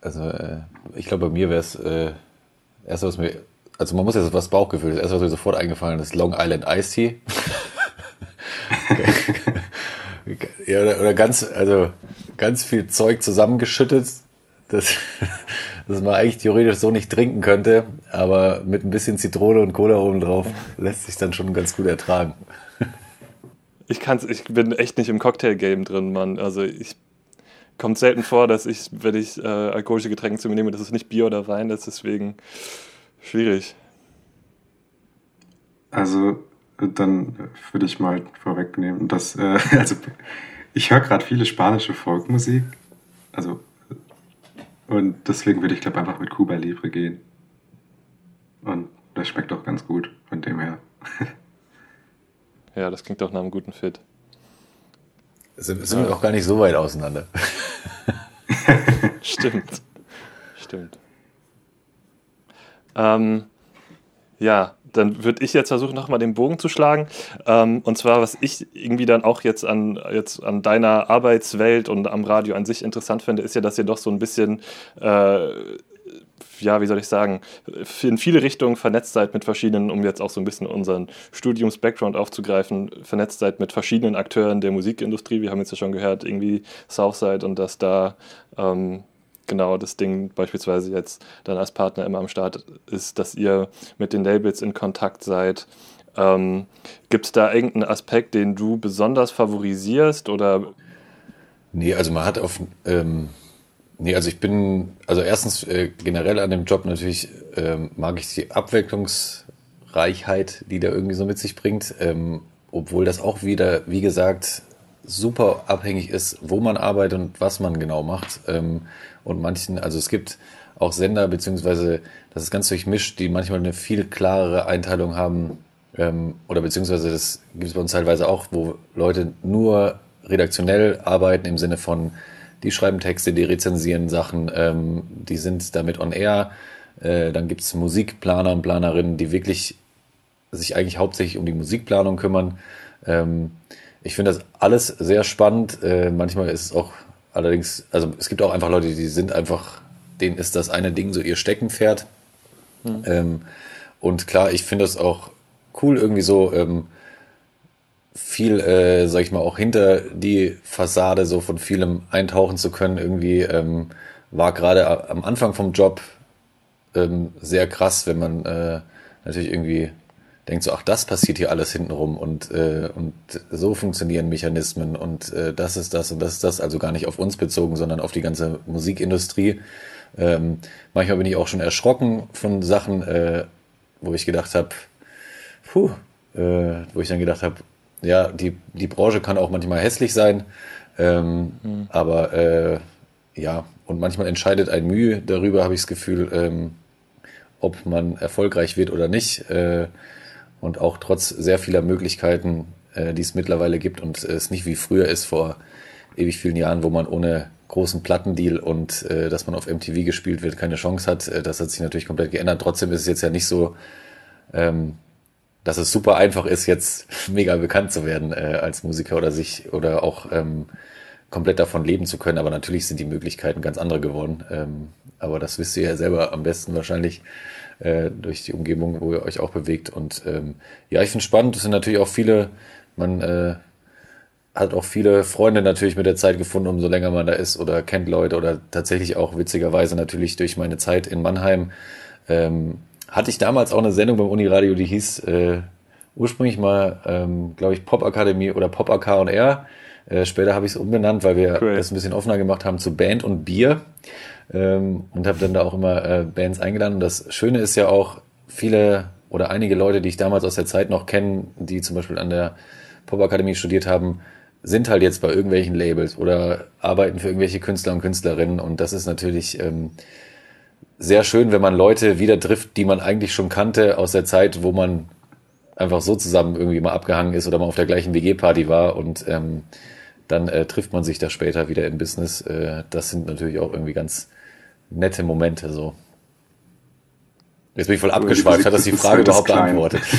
also äh, ich glaube, bei mir wäre es äh, erst was mir, also man muss jetzt was Bauchgefühl, das erste, was mir sofort eingefallen ist, Long Island Ice Tea. ja, oder, oder ganz, also ganz viel Zeug zusammengeschüttet, das, das man eigentlich theoretisch so nicht trinken könnte, aber mit ein bisschen Zitrone und Cola oben drauf lässt sich dann schon ganz gut ertragen. Ich kann's, ich bin echt nicht im Cocktail-Game drin, Mann. Also ich kommt selten vor, dass ich, wenn ich äh, alkoholische Getränke zu mir nehme, dass es nicht Bier oder Wein ist, deswegen schwierig. Also dann würde ich mal vorwegnehmen, dass äh, also ich höre gerade viele spanische Folkmusik, also und deswegen würde ich glaube einfach mit Cuba Libre gehen. Und das schmeckt auch ganz gut von dem her. ja, das klingt doch nach einem guten Fit. Sind, sind ja. wir auch gar nicht so weit auseinander. Stimmt. Stimmt. Ähm, ja, dann würde ich jetzt versuchen, nochmal den Bogen zu schlagen. Ähm, und zwar, was ich irgendwie dann auch jetzt an, jetzt an deiner Arbeitswelt und am Radio an sich interessant finde, ist ja, dass ihr doch so ein bisschen, äh, ja, wie soll ich sagen, in viele Richtungen vernetzt seid mit verschiedenen, um jetzt auch so ein bisschen unseren Studiums-Background aufzugreifen, vernetzt seid mit verschiedenen Akteuren der Musikindustrie. Wir haben jetzt ja schon gehört, irgendwie Southside und dass da ähm, genau das Ding beispielsweise jetzt dann als Partner immer am Start ist, dass ihr mit den Labels in Kontakt seid. Ähm, Gibt es da irgendeinen Aspekt, den du besonders favorisierst oder? Nee, also man hat auf, ähm, nee, also ich bin, also erstens äh, generell an dem Job natürlich ähm, mag ich die Abwechslungsreichheit, die da irgendwie so mit sich bringt. Ähm, obwohl das auch wieder, wie gesagt, super abhängig ist, wo man arbeitet und was man genau macht. Ähm, und manchen, also es gibt auch Sender, beziehungsweise das ist ganz durchmischt, die manchmal eine viel klarere Einteilung haben, ähm, oder beziehungsweise das gibt es bei uns teilweise auch, wo Leute nur redaktionell arbeiten im Sinne von, die schreiben Texte, die rezensieren Sachen, ähm, die sind damit on air. Äh, dann gibt es Musikplaner und Planerinnen, die wirklich sich eigentlich hauptsächlich um die Musikplanung kümmern. Ähm, ich finde das alles sehr spannend. Äh, manchmal ist es auch allerdings, also es gibt auch einfach Leute, die sind einfach, denen ist das eine Ding so ihr Steckenpferd. Mhm. Ähm, und klar, ich finde das auch cool, irgendwie so ähm, viel, äh, sag ich mal, auch hinter die Fassade so von vielem eintauchen zu können. Irgendwie ähm, war gerade am Anfang vom Job ähm, sehr krass, wenn man äh, natürlich irgendwie denkt so, ach, das passiert hier alles hintenrum und, äh, und so funktionieren Mechanismen und äh, das ist das und das ist das, also gar nicht auf uns bezogen, sondern auf die ganze Musikindustrie. Ähm, manchmal bin ich auch schon erschrocken von Sachen, äh, wo ich gedacht habe, puh, äh, wo ich dann gedacht habe, ja, die, die Branche kann auch manchmal hässlich sein, ähm, mhm. aber äh, ja, und manchmal entscheidet ein Mühe darüber, habe ich das Gefühl, ähm, ob man erfolgreich wird oder nicht. Äh, und auch trotz sehr vieler Möglichkeiten, äh, die es mittlerweile gibt und es nicht wie früher ist vor ewig vielen Jahren, wo man ohne großen Plattendeal und äh, dass man auf MTV gespielt wird, keine Chance hat. Äh, das hat sich natürlich komplett geändert. Trotzdem ist es jetzt ja nicht so, ähm, dass es super einfach ist, jetzt mega bekannt zu werden äh, als Musiker oder sich oder auch ähm, komplett davon leben zu können. Aber natürlich sind die Möglichkeiten ganz andere geworden. Ähm, aber das wisst ihr ja selber am besten wahrscheinlich äh, durch die Umgebung, wo ihr euch auch bewegt. Und ähm, ja, ich finde spannend. Es sind natürlich auch viele, man äh, hat auch viele Freunde natürlich mit der Zeit gefunden, umso länger man da ist oder kennt Leute oder tatsächlich auch witzigerweise natürlich durch meine Zeit in Mannheim. Ähm, hatte ich damals auch eine Sendung beim Uniradio, die hieß äh, ursprünglich mal, ähm, glaube ich, Pop Akademie oder Pop AK und R. Äh, später habe ich es umbenannt, weil wir cool. das ein bisschen offener gemacht haben zu Band und Bier. Ähm, und habe dann da auch immer äh, Bands eingeladen. Und das Schöne ist ja auch, viele oder einige Leute, die ich damals aus der Zeit noch kenne, die zum Beispiel an der Pop Akademie studiert haben, sind halt jetzt bei irgendwelchen Labels oder arbeiten für irgendwelche Künstler und Künstlerinnen. Und das ist natürlich ähm, sehr schön, wenn man Leute wieder trifft, die man eigentlich schon kannte aus der Zeit, wo man einfach so zusammen irgendwie mal abgehangen ist oder mal auf der gleichen WG-Party war und ähm, dann äh, trifft man sich da später wieder im Business. Äh, das sind natürlich auch irgendwie ganz nette Momente so. Jetzt bin ich voll abgeschweift. Hat das die Frage überhaupt beantwortet?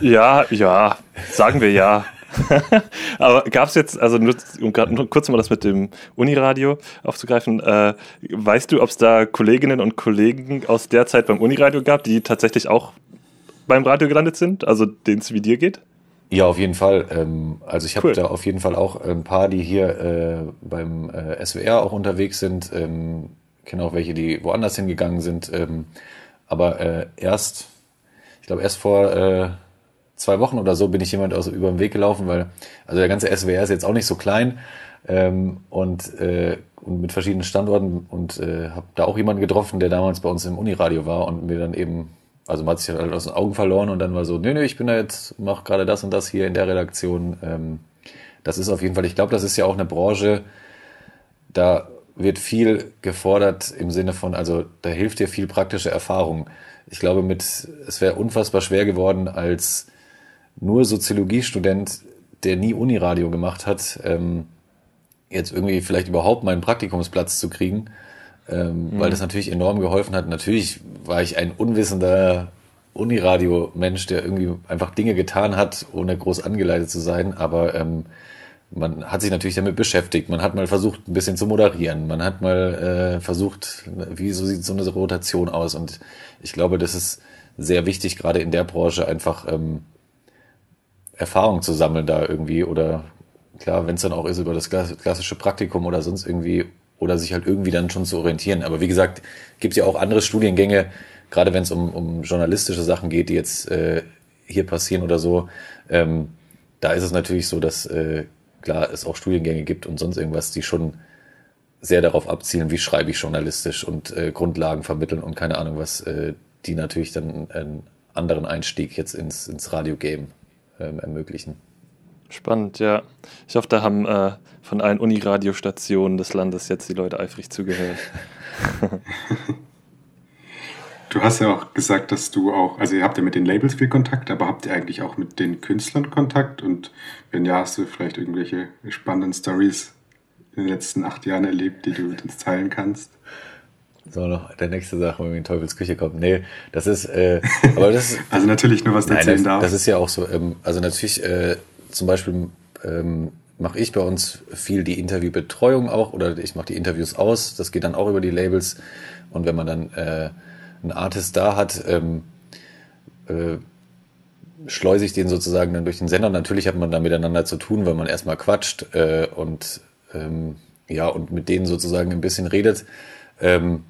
Ja, ja, sagen wir ja. Aber gab es jetzt, also nur, um grad, nur kurz mal das mit dem Uniradio aufzugreifen, äh, weißt du, ob es da Kolleginnen und Kollegen aus der Zeit beim Uniradio gab, die tatsächlich auch beim Radio gelandet sind, also denen es wie dir geht? Ja, auf jeden Fall. Ähm, also ich habe cool. da auf jeden Fall auch ein paar, die hier äh, beim äh, SWR auch unterwegs sind. Ähm, kenne auch welche, die woanders hingegangen sind. Ähm, aber äh, erst, ich glaube erst vor äh, zwei Wochen oder so bin ich jemand aus über den Weg gelaufen, weil also der ganze SWR ist jetzt auch nicht so klein ähm, und, äh, und mit verschiedenen Standorten und äh, habe da auch jemanden getroffen, der damals bei uns im Uniradio war und mir dann eben, also man hat sich halt aus den Augen verloren und dann war so, nee, nee, ich bin da jetzt, mache gerade das und das hier in der Redaktion. Ähm, das ist auf jeden Fall, ich glaube, das ist ja auch eine Branche, da wird viel gefordert im Sinne von, also da hilft dir viel praktische Erfahrung. Ich glaube, mit es wäre unfassbar schwer geworden als nur Soziologiestudent, der nie Uniradio gemacht hat, ähm, jetzt irgendwie vielleicht überhaupt meinen Praktikumsplatz zu kriegen, ähm, mhm. weil das natürlich enorm geholfen hat. Natürlich war ich ein unwissender Uniradio-Mensch, der irgendwie einfach Dinge getan hat, ohne groß angeleitet zu sein, aber ähm, man hat sich natürlich damit beschäftigt. Man hat mal versucht, ein bisschen zu moderieren. Man hat mal äh, versucht, wie so sieht so eine Rotation aus. Und ich glaube, das ist sehr wichtig, gerade in der Branche einfach ähm, Erfahrung zu sammeln da irgendwie oder klar, wenn es dann auch ist über das klassische Praktikum oder sonst irgendwie oder sich halt irgendwie dann schon zu orientieren. Aber wie gesagt, gibt ja auch andere Studiengänge, gerade wenn es um, um journalistische Sachen geht, die jetzt äh, hier passieren oder so. Ähm, da ist es natürlich so, dass äh, klar es auch Studiengänge gibt und sonst irgendwas, die schon sehr darauf abzielen, wie schreibe ich journalistisch und äh, Grundlagen vermitteln und keine Ahnung was, äh, die natürlich dann einen anderen Einstieg jetzt ins, ins Radio geben ähm, ermöglichen. Spannend, ja. Ich hoffe, da haben äh, von allen Uniradiostationen des Landes jetzt die Leute eifrig zugehört. Du hast ja auch gesagt, dass du auch, also ihr habt ja mit den Labels viel Kontakt, aber habt ihr eigentlich auch mit den Künstlern Kontakt? Und wenn ja, hast du vielleicht irgendwelche spannenden Stories in den letzten acht Jahren erlebt, die du mit uns teilen kannst? So, noch der nächste Sache, wenn wir in Teufels Küche kommen. Nee, das ist, äh, aber das also natürlich nur was nein, erzählen das, darf. Das ist ja auch so, ähm, also natürlich, äh, zum Beispiel ähm, mache ich bei uns viel die Interviewbetreuung auch oder ich mache die Interviews aus. Das geht dann auch über die Labels. Und wenn man dann äh, einen Artist da hat, ähm, äh, schleuse ich den sozusagen dann durch den Sender. Natürlich hat man da miteinander zu tun, weil man erstmal quatscht äh, und ähm, ja, und mit denen sozusagen ein bisschen redet. Ähm,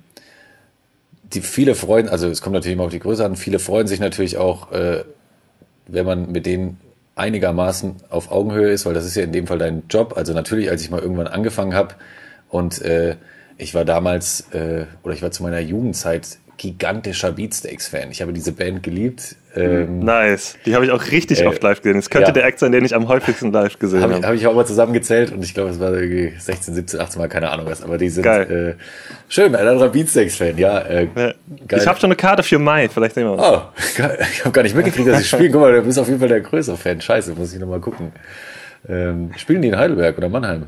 die viele freuen, also es kommt natürlich immer auf die Größe an, viele freuen sich natürlich auch, äh, wenn man mit denen einigermaßen auf Augenhöhe ist, weil das ist ja in dem Fall dein Job. Also natürlich, als ich mal irgendwann angefangen habe und äh, ich war damals, äh, oder ich war zu meiner Jugendzeit gigantischer Beatsteaks-Fan. Ich habe diese Band geliebt. Ähm, nice. Die habe ich auch richtig äh, oft live gesehen. Es könnte ja. der Act sein, den ich am häufigsten live gesehen habe. Habe hab ich auch mal zusammengezählt und ich glaube, es war irgendwie 16, 17, 18 Mal, keine Ahnung was. Aber die sind äh, schön. Ein anderer Beatsteaks-Fan, ja. Äh. Ich habe schon eine Karte für Mai. Vielleicht sehen wir uns. Oh, ich habe gar nicht mitgekriegt, dass sie spielen. Guck mal, du bist auf jeden Fall der größere Fan. Scheiße, muss ich nochmal gucken. Ähm, spielen die in Heidelberg oder Mannheim?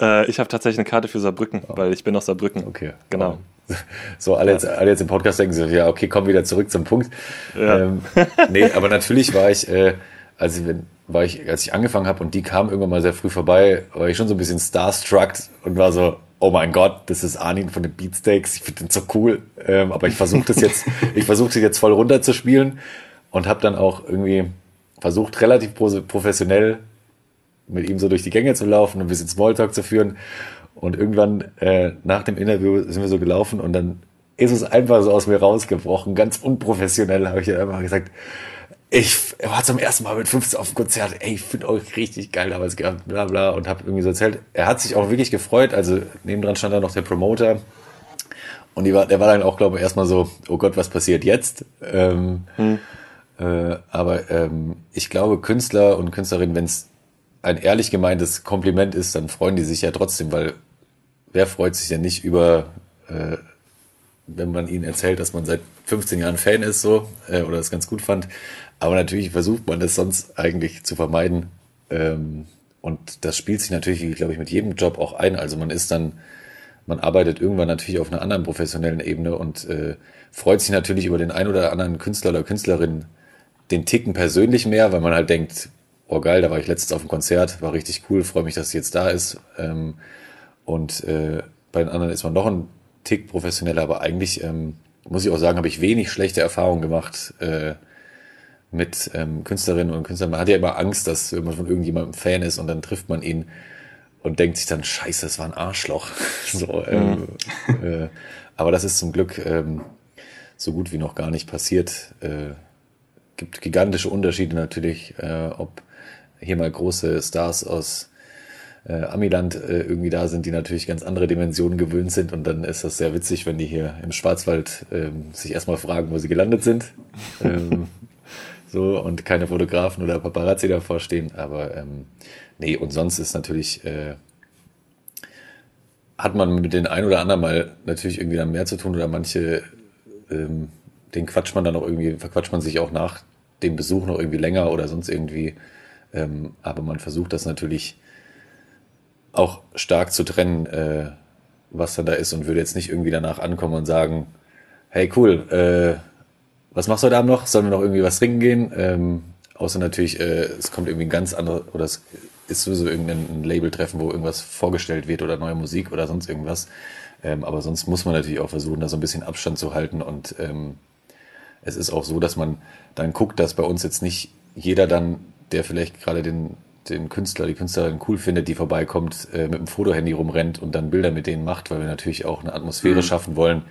Äh, ich habe tatsächlich eine Karte für Saarbrücken, oh. weil ich bin aus Saarbrücken. Okay. Genau. So, alle, ja. jetzt, alle jetzt im Podcast denken sich, ja, okay, komm wieder zurück zum Punkt. Ja. Ähm, nee, aber natürlich war ich, äh, also war ich, als ich angefangen habe und die kam irgendwann mal sehr früh vorbei, war ich schon so ein bisschen starstruck und war so, oh mein Gott, das ist Arnin von den Beatsteaks, ich finde den so cool. Ähm, aber ich versuche das jetzt, ich versuche das jetzt voll runterzuspielen und habe dann auch irgendwie versucht, relativ professionell mit ihm so durch die Gänge zu laufen und ein bisschen Smalltalk zu führen. Und irgendwann äh, nach dem Interview sind wir so gelaufen und dann ist es einfach so aus mir rausgebrochen, ganz unprofessionell habe ich dann einfach gesagt, ich war zum ersten Mal mit 15 auf dem Konzert, ey, ich finde euch richtig geil damals gehabt, bla bla und habe irgendwie so erzählt. Er hat sich auch wirklich gefreut, also nebendran stand da noch der Promoter und die war, der war dann auch, glaube ich, erstmal so, oh Gott, was passiert jetzt? Ähm, hm. äh, aber ähm, ich glaube, Künstler und Künstlerinnen, wenn es ein ehrlich gemeintes Kompliment ist, dann freuen die sich ja trotzdem, weil wer freut sich ja nicht über, äh, wenn man ihnen erzählt, dass man seit 15 Jahren Fan ist, so, äh, oder das ganz gut fand. Aber natürlich versucht man das sonst eigentlich zu vermeiden. Ähm, und das spielt sich natürlich, glaube ich, mit jedem Job auch ein. Also man ist dann, man arbeitet irgendwann natürlich auf einer anderen professionellen Ebene und äh, freut sich natürlich über den ein oder anderen Künstler oder Künstlerin den Ticken persönlich mehr, weil man halt denkt, oh geil, da war ich letztens auf dem Konzert, war richtig cool, freue mich, dass sie jetzt da ist. Ähm, und äh, bei den anderen ist man noch ein Tick professioneller, aber eigentlich ähm, muss ich auch sagen, habe ich wenig schlechte Erfahrungen gemacht äh, mit ähm, Künstlerinnen und Künstlern. Man hat ja immer Angst, dass man von irgendjemandem Fan ist und dann trifft man ihn und denkt sich dann, scheiße, das war ein Arschloch. so, ähm, mhm. äh, aber das ist zum Glück ähm, so gut wie noch gar nicht passiert. Äh, gibt gigantische Unterschiede natürlich, äh, ob hier mal große Stars aus äh, Amiland äh, irgendwie da sind, die natürlich ganz andere Dimensionen gewöhnt sind. Und dann ist das sehr witzig, wenn die hier im Schwarzwald ähm, sich erstmal fragen, wo sie gelandet sind. ähm, so und keine Fotografen oder Paparazzi davor stehen. Aber ähm, nee, und sonst ist natürlich, äh, hat man mit den ein oder anderen mal natürlich irgendwie dann mehr zu tun oder manche, ähm, den quatscht man dann auch irgendwie, verquatscht man sich auch nach dem Besuch noch irgendwie länger oder sonst irgendwie. Ähm, aber man versucht das natürlich auch stark zu trennen, äh, was dann da ist und würde jetzt nicht irgendwie danach ankommen und sagen, hey cool, äh, was machst du heute Abend noch? Sollen wir noch irgendwie was trinken gehen? Ähm, außer natürlich, äh, es kommt irgendwie ein ganz anderes, oder es ist sowieso irgendein Label-Treffen, wo irgendwas vorgestellt wird oder neue Musik oder sonst irgendwas. Ähm, aber sonst muss man natürlich auch versuchen, da so ein bisschen Abstand zu halten. Und ähm, es ist auch so, dass man dann guckt, dass bei uns jetzt nicht jeder dann, der vielleicht gerade den den Künstler, die Künstlerin cool findet, die vorbeikommt, äh, mit dem Fotohandy rumrennt und dann Bilder mit denen macht, weil wir natürlich auch eine Atmosphäre mhm. schaffen wollen,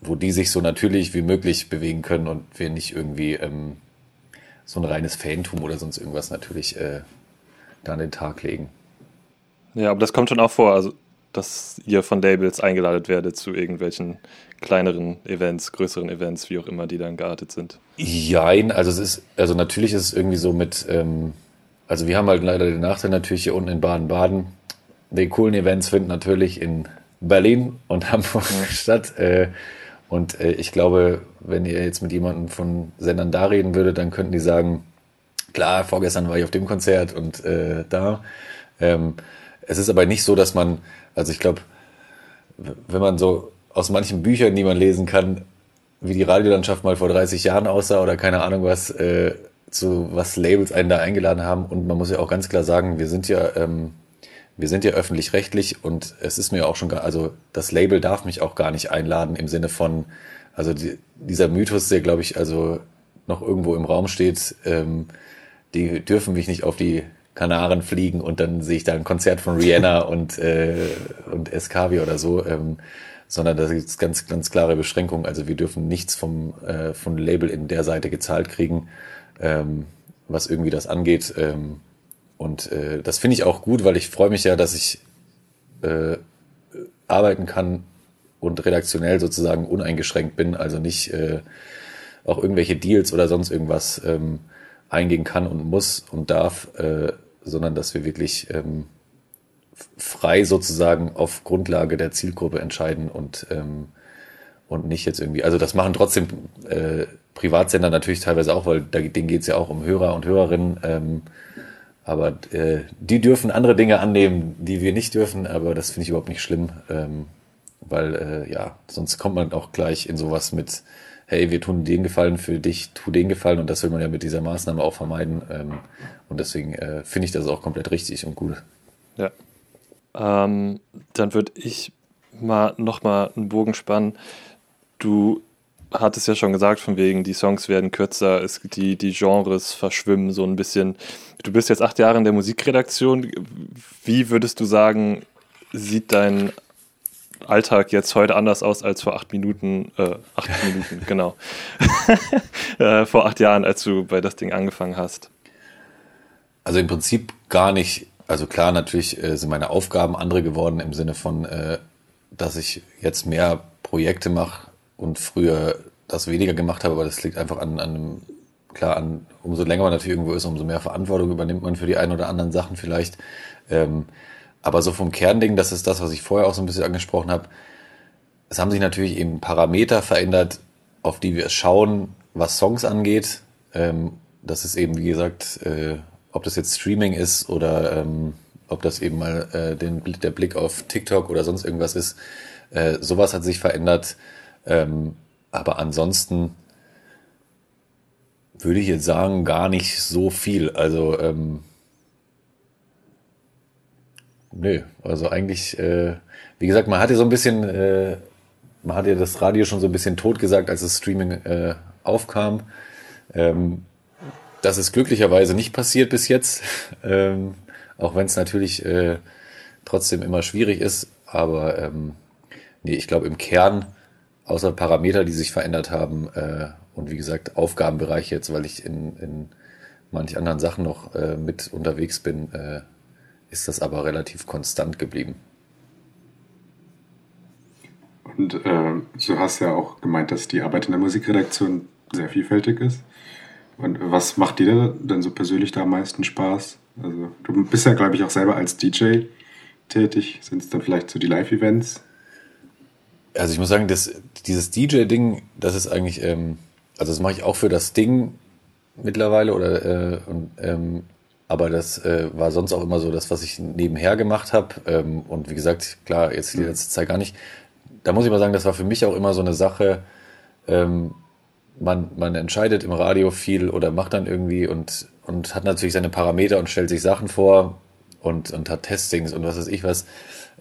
wo die sich so natürlich wie möglich bewegen können und wir nicht irgendwie ähm, so ein reines Fantum oder sonst irgendwas natürlich äh, da an den Tag legen. Ja, aber das kommt schon auch vor, also dass ihr von Labels eingeladen werdet zu irgendwelchen kleineren Events, größeren Events, wie auch immer, die dann geartet sind. Jein, also es ist, also natürlich ist es irgendwie so mit, ähm, also wir haben halt leider den Nachteil natürlich hier unten in Baden-Baden. Die coolen Events finden natürlich in Berlin und Hamburg statt. Äh, und äh, ich glaube, wenn ihr jetzt mit jemandem von Sendern da reden würdet, dann könnten die sagen, klar, vorgestern war ich auf dem Konzert und äh, da. Ähm, es ist aber nicht so, dass man, also ich glaube, wenn man so aus manchen Büchern, die man lesen kann, wie die Radiolandschaft mal vor 30 Jahren aussah oder keine Ahnung was, äh, zu was Labels einen da eingeladen haben. Und man muss ja auch ganz klar sagen, wir sind ja, ähm, wir sind ja öffentlich-rechtlich und es ist mir auch schon, gar, also das Label darf mich auch gar nicht einladen im Sinne von, also die, dieser Mythos, der glaube ich also noch irgendwo im Raum steht, ähm, die dürfen mich nicht auf die Kanaren fliegen und dann sehe ich da ein Konzert von Rihanna und, äh, und Escavi oder so. Ähm, sondern da gibt es ganz, ganz klare Beschränkungen. Also wir dürfen nichts vom, äh, von Label in der Seite gezahlt kriegen, ähm, was irgendwie das angeht. Ähm, und äh, das finde ich auch gut, weil ich freue mich ja, dass ich äh, arbeiten kann und redaktionell sozusagen uneingeschränkt bin, also nicht äh, auch irgendwelche Deals oder sonst irgendwas ähm, eingehen kann und muss und darf, äh, sondern dass wir wirklich ähm, frei sozusagen auf Grundlage der Zielgruppe entscheiden und, ähm, und nicht jetzt irgendwie, also das machen trotzdem äh, Privatsender natürlich teilweise auch, weil da, denen geht es ja auch um Hörer und Hörerinnen. Ähm, aber äh, die dürfen andere Dinge annehmen, die wir nicht dürfen, aber das finde ich überhaupt nicht schlimm, ähm, weil äh, ja, sonst kommt man auch gleich in sowas mit, hey, wir tun den Gefallen für dich, tu den Gefallen und das will man ja mit dieser Maßnahme auch vermeiden. Ähm, und deswegen äh, finde ich das auch komplett richtig und gut. Ja. Ähm, dann würde ich mal nochmal einen Bogen spannen. Du hattest ja schon gesagt, von wegen, die Songs werden kürzer, es, die, die Genres verschwimmen so ein bisschen. Du bist jetzt acht Jahre in der Musikredaktion. Wie würdest du sagen, sieht dein Alltag jetzt heute anders aus als vor acht Minuten, äh, acht Minuten, genau. äh, vor acht Jahren, als du bei das Ding angefangen hast? Also im Prinzip gar nicht also klar, natürlich äh, sind meine Aufgaben andere geworden im Sinne von, äh, dass ich jetzt mehr Projekte mache und früher das weniger gemacht habe, aber das liegt einfach an, an klar, an, umso länger man natürlich irgendwo ist, umso mehr Verantwortung übernimmt man für die ein oder anderen Sachen vielleicht. Ähm, aber so vom Kernding, das ist das, was ich vorher auch so ein bisschen angesprochen habe. Es haben sich natürlich eben Parameter verändert, auf die wir schauen, was Songs angeht. Ähm, das ist eben, wie gesagt, äh, ob das jetzt Streaming ist oder ähm, ob das eben mal äh, den, der Blick auf TikTok oder sonst irgendwas ist. Äh, sowas hat sich verändert. Ähm, aber ansonsten würde ich jetzt sagen, gar nicht so viel. Also, ähm, nö, also eigentlich, äh, wie gesagt, man hatte so ein bisschen, äh, man hatte das Radio schon so ein bisschen tot gesagt, als das Streaming äh, aufkam. Ähm, das ist glücklicherweise nicht passiert bis jetzt, ähm, auch wenn es natürlich äh, trotzdem immer schwierig ist. Aber ähm, nee, ich glaube im Kern, außer Parameter, die sich verändert haben äh, und wie gesagt Aufgabenbereiche jetzt, weil ich in, in manch anderen Sachen noch äh, mit unterwegs bin, äh, ist das aber relativ konstant geblieben. Und äh, du hast ja auch gemeint, dass die Arbeit in der Musikredaktion sehr vielfältig ist. Und was macht dir denn so persönlich da am meisten Spaß? Also, du bist ja, glaube ich, auch selber als DJ tätig. Sind es dann vielleicht so die Live-Events? Also, ich muss sagen, das, dieses DJ-Ding, das ist eigentlich, ähm, also, das mache ich auch für das Ding mittlerweile, oder, äh, und, ähm, aber das äh, war sonst auch immer so das, was ich nebenher gemacht habe. Ähm, und wie gesagt, klar, jetzt die letzte Zeit gar nicht. Da muss ich mal sagen, das war für mich auch immer so eine Sache, ähm, man, man entscheidet im Radio viel oder macht dann irgendwie und, und hat natürlich seine Parameter und stellt sich Sachen vor und, und hat Testings und was weiß ich was.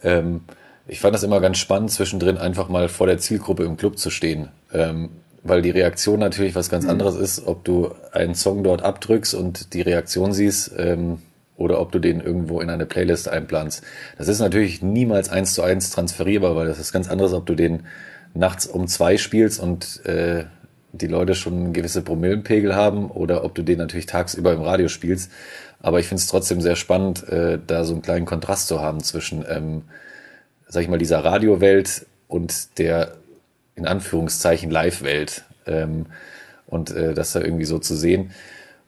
Ähm, ich fand das immer ganz spannend, zwischendrin einfach mal vor der Zielgruppe im Club zu stehen. Ähm, weil die Reaktion natürlich was ganz mhm. anderes ist, ob du einen Song dort abdrückst und die Reaktion siehst, ähm, oder ob du den irgendwo in eine Playlist einplanst. Das ist natürlich niemals eins zu eins transferierbar, weil das ist ganz anderes, ob du den nachts um zwei spielst und äh, die Leute schon gewisse Promillenpegel haben oder ob du den natürlich tagsüber im Radio spielst. Aber ich finde es trotzdem sehr spannend, äh, da so einen kleinen Kontrast zu haben zwischen, ähm, sag ich mal, dieser Radiowelt und der in Anführungszeichen Live-Welt. Ähm, und äh, das da irgendwie so zu sehen.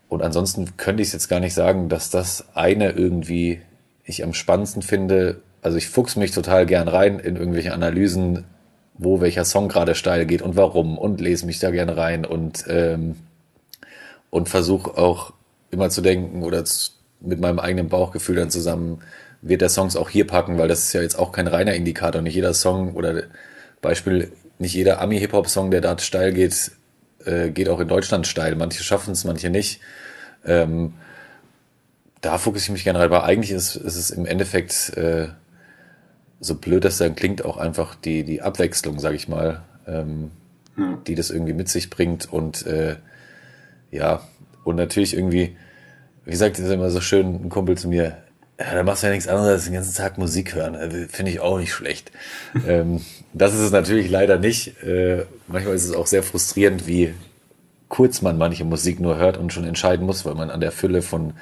und ansonsten könnte ich es jetzt gar nicht sagen, dass das eine irgendwie ich am spannendsten finde. Also ich fuchs mich total gern rein in irgendwelche Analysen, wo welcher Song gerade steil geht und warum und lese mich da gerne rein und, ähm, und versuche auch immer zu denken oder mit meinem eigenen Bauchgefühl dann zusammen, wird der Songs auch hier packen, weil das ist ja jetzt auch kein reiner Indikator. Nicht jeder Song oder Beispiel, nicht jeder Ami-Hip-Hop-Song, der da steil geht, äh, geht auch in Deutschland steil. Manche schaffen es, manche nicht. Ähm, da fokussiere ich mich gerne rein, aber eigentlich ist, ist es im Endeffekt, äh, so blöd das dann klingt, auch einfach die, die Abwechslung, sage ich mal, ähm, ja. die das irgendwie mit sich bringt und äh, ja, und natürlich irgendwie, wie gesagt, ist immer so schön, ein Kumpel zu mir, ja, da machst du ja nichts anderes als den ganzen Tag Musik hören. Äh, finde ich auch nicht schlecht. ähm, das ist es natürlich leider nicht. Äh, manchmal ist es auch sehr frustrierend, wie kurz man manche Musik nur hört und schon entscheiden muss, weil man an der Fülle von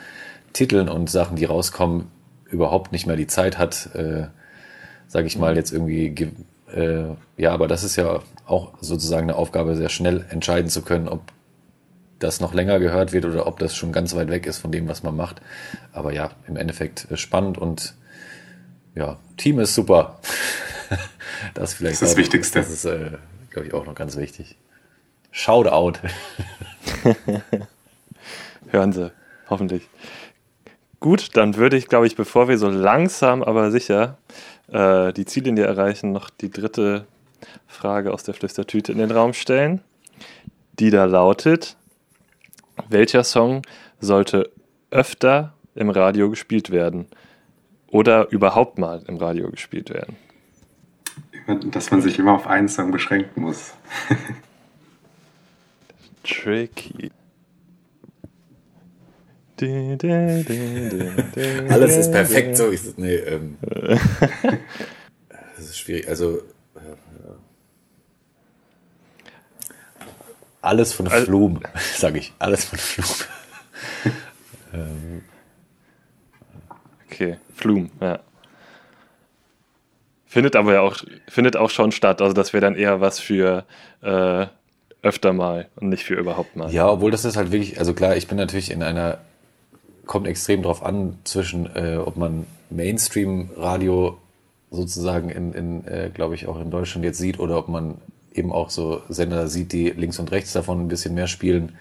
Titeln und Sachen, die rauskommen, überhaupt nicht mehr die Zeit hat, äh, sage ich mal, jetzt irgendwie, äh, ja, aber das ist ja auch sozusagen eine Aufgabe, sehr schnell entscheiden zu können, ob das noch länger gehört wird oder ob das schon ganz weit weg ist von dem, was man macht. Aber ja, im Endeffekt äh, spannend und ja, Team ist super. das vielleicht das ist das auch, Wichtigste. Das ist, äh, glaube ich, auch noch ganz wichtig. Shoutout. Hören Sie, hoffentlich. Gut, dann würde ich, glaube ich, bevor wir so langsam, aber sicher äh, die Ziellinie erreichen, noch die dritte Frage aus der Flüstertüte in den Raum stellen, die da lautet: Welcher Song sollte öfter im Radio gespielt werden oder überhaupt mal im Radio gespielt werden? Dass man sich immer auf einen Song beschränken muss. Tricky. Alles ist perfekt so. Ich, nee, ähm, das ist schwierig. Also alles von Flum, sage ich. Alles von Flum. ähm. Okay, Flum, ja. Findet aber ja auch, findet auch schon statt. Also das wäre dann eher was für äh, öfter mal und nicht für überhaupt mal. Ja, obwohl das ist halt wirklich, also klar, ich bin natürlich in einer, kommt extrem drauf an, zwischen, äh, ob man Mainstream-Radio sozusagen in, in äh, glaube ich, auch in Deutschland jetzt sieht oder ob man eben auch so Sender sieht, die links und rechts davon ein bisschen mehr spielen.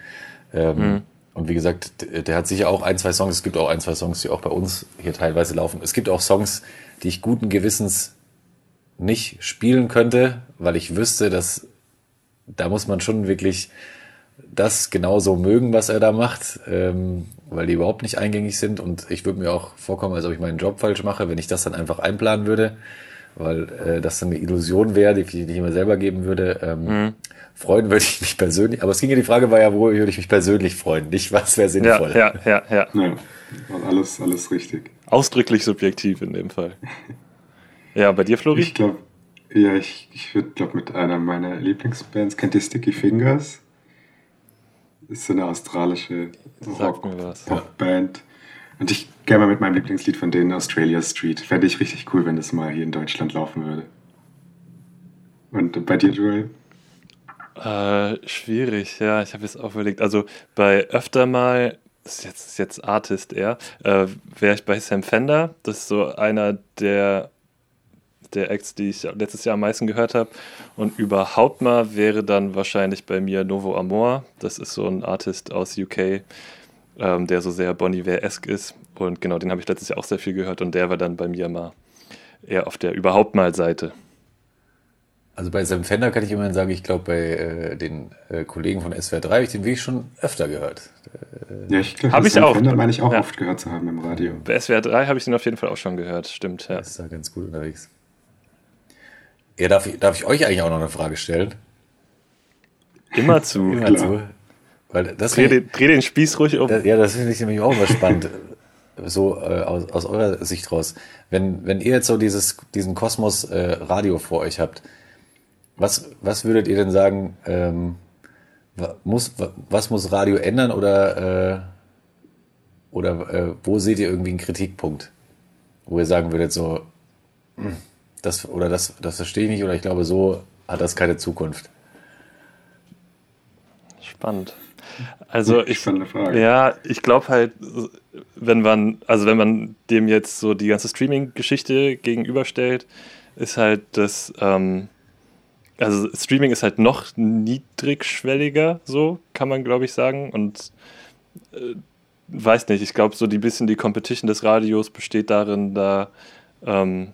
Ähm, mhm. Und wie gesagt, der hat sicher auch ein, zwei Songs. Es gibt auch ein, zwei Songs, die auch bei uns hier teilweise laufen. Es gibt auch Songs, die ich guten Gewissens nicht spielen könnte, weil ich wüsste, dass da muss man schon wirklich das genauso mögen, was er da macht, ähm, weil die überhaupt nicht eingängig sind. Und ich würde mir auch vorkommen, als ob ich meinen Job falsch mache, wenn ich das dann einfach einplanen würde, weil äh, das dann eine Illusion wäre, die, die ich mir selber geben würde. Ähm, mhm. Freuen würde ich mich persönlich, aber es ging ja die Frage war ja, wo würde ich mich persönlich freuen, nicht was wäre sinnvoll. Ja, ja, ja. ja. ja alles, alles richtig. Ausdrücklich subjektiv in dem Fall. Ja, bei dir, Flori? Ich glaube, ja, ich, ich würde, glaube mit einer meiner Lieblingsbands, kennt ihr Sticky Fingers? ist so eine australische Rock-Pop-Band. Und ich gerne mal mit meinem Lieblingslied von denen, Australia Street. Fände ich richtig cool, wenn das mal hier in Deutschland laufen würde. Und bei dir, Joel? Äh, schwierig, ja. Ich habe jetzt auch überlegt. Also bei öfter mal, das ist jetzt, jetzt Artist eher, äh, wäre ich bei Sam Fender. Das ist so einer der der Acts, die ich letztes Jahr am meisten gehört habe. Und überhaupt mal wäre dann wahrscheinlich bei mir Novo Amor. Das ist so ein Artist aus UK, ähm, der so sehr Bonnie Iver-esque ist. Und genau, den habe ich letztes Jahr auch sehr viel gehört und der war dann bei mir mal eher auf der überhaupt mal Seite. Also bei Sam Fender kann ich immerhin sagen, ich glaube, bei äh, den äh, Kollegen von SWR 3 habe ich den wirklich schon öfter gehört. Äh, ja, ich glaube, habe ich auch. Fender meine ich auch ja. oft gehört zu haben im Radio. Bei SWR 3 habe ich den auf jeden Fall auch schon gehört, stimmt. Ja. ist da ganz gut unterwegs. Ja, darf ich, darf ich euch eigentlich auch noch eine Frage stellen? Immer zu. Immer zu. Weil das dreh, den, dreh den Spieß ruhig um. Das, ja, das finde ich nämlich auch mal spannend. so äh, aus, aus eurer Sicht raus. Wenn, wenn ihr jetzt so dieses, diesen Kosmos äh, Radio vor euch habt, was, was würdet ihr denn sagen, ähm, muss, was muss Radio ändern oder, äh, oder äh, wo seht ihr irgendwie einen Kritikpunkt? Wo ihr sagen würdet so, hm, das, oder das, das verstehe ich nicht, oder ich glaube, so hat das keine Zukunft. Spannend. Also ich, ja, ich glaube halt, wenn man, also wenn man dem jetzt so die ganze Streaming-Geschichte gegenüberstellt, ist halt das, ähm, also Streaming ist halt noch niedrigschwelliger, so kann man glaube ich sagen. Und äh, weiß nicht, ich glaube so die bisschen die Competition des Radios besteht darin, da ähm,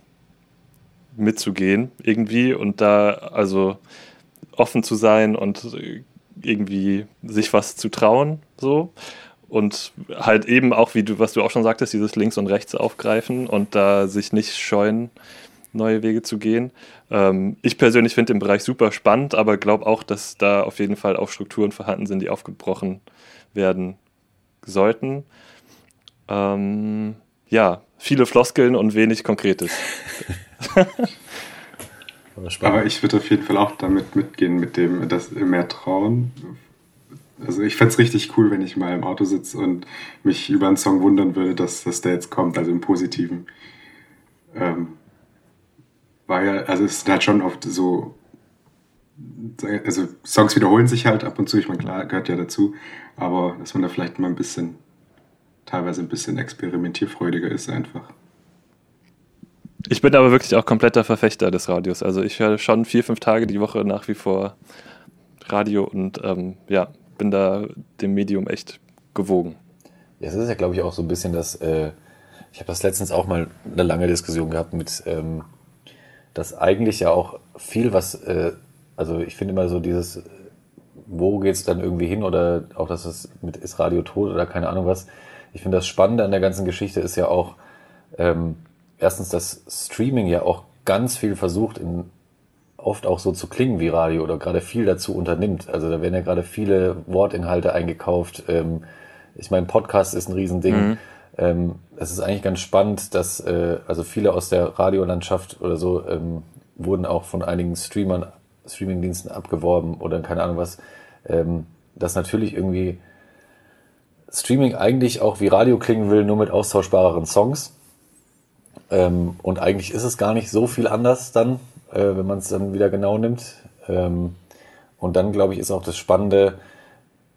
mitzugehen irgendwie und da also offen zu sein und irgendwie sich was zu trauen, so. Und halt eben auch, wie du, was du auch schon sagtest, dieses Links und Rechts aufgreifen und da sich nicht scheuen, neue Wege zu gehen. Ähm, ich persönlich finde den Bereich super spannend, aber glaube auch, dass da auf jeden Fall auch Strukturen vorhanden sind, die aufgebrochen werden sollten. Ähm, ja, viele Floskeln und wenig Konkretes. Aber ich würde auf jeden Fall auch damit mitgehen, mit dem das mehr trauen. Also ich fände es richtig cool, wenn ich mal im Auto sitze und mich über einen Song wundern würde, dass, dass der jetzt kommt, also im Positiven. Ähm, war ja, also es ist halt schon oft so, also Songs wiederholen sich halt ab und zu, ich meine, klar, gehört ja dazu, aber dass man da vielleicht mal ein bisschen, teilweise ein bisschen experimentierfreudiger ist einfach. Ich bin aber wirklich auch kompletter Verfechter des Radios. Also ich höre schon vier, fünf Tage die Woche nach wie vor Radio und ähm, ja, bin da dem Medium echt gewogen. Ja, es ist ja, glaube ich, auch so ein bisschen das, äh, ich habe das letztens auch mal eine lange Diskussion gehabt mit, ähm, dass eigentlich ja auch viel was, äh, also ich finde immer so dieses, wo geht es dann irgendwie hin oder auch, dass es mit ist Radio tot oder keine Ahnung was. Ich finde das Spannende an der ganzen Geschichte ist ja auch, ähm, erstens, dass Streaming ja auch ganz viel versucht, in, oft auch so zu klingen wie Radio oder gerade viel dazu unternimmt. Also da werden ja gerade viele Wortinhalte eingekauft. Ähm, ich meine, Podcast ist ein Riesending. Mhm. Ähm, es ist eigentlich ganz spannend, dass äh, also viele aus der Radiolandschaft oder so ähm, wurden auch von einigen Streamern, Streamingdiensten abgeworben oder keine Ahnung was. Ähm, dass natürlich irgendwie Streaming eigentlich auch wie Radio klingen will, nur mit austauschbareren Songs. Ähm, und eigentlich ist es gar nicht so viel anders dann, äh, wenn man es dann wieder genau nimmt. Ähm, und dann, glaube ich, ist auch das Spannende,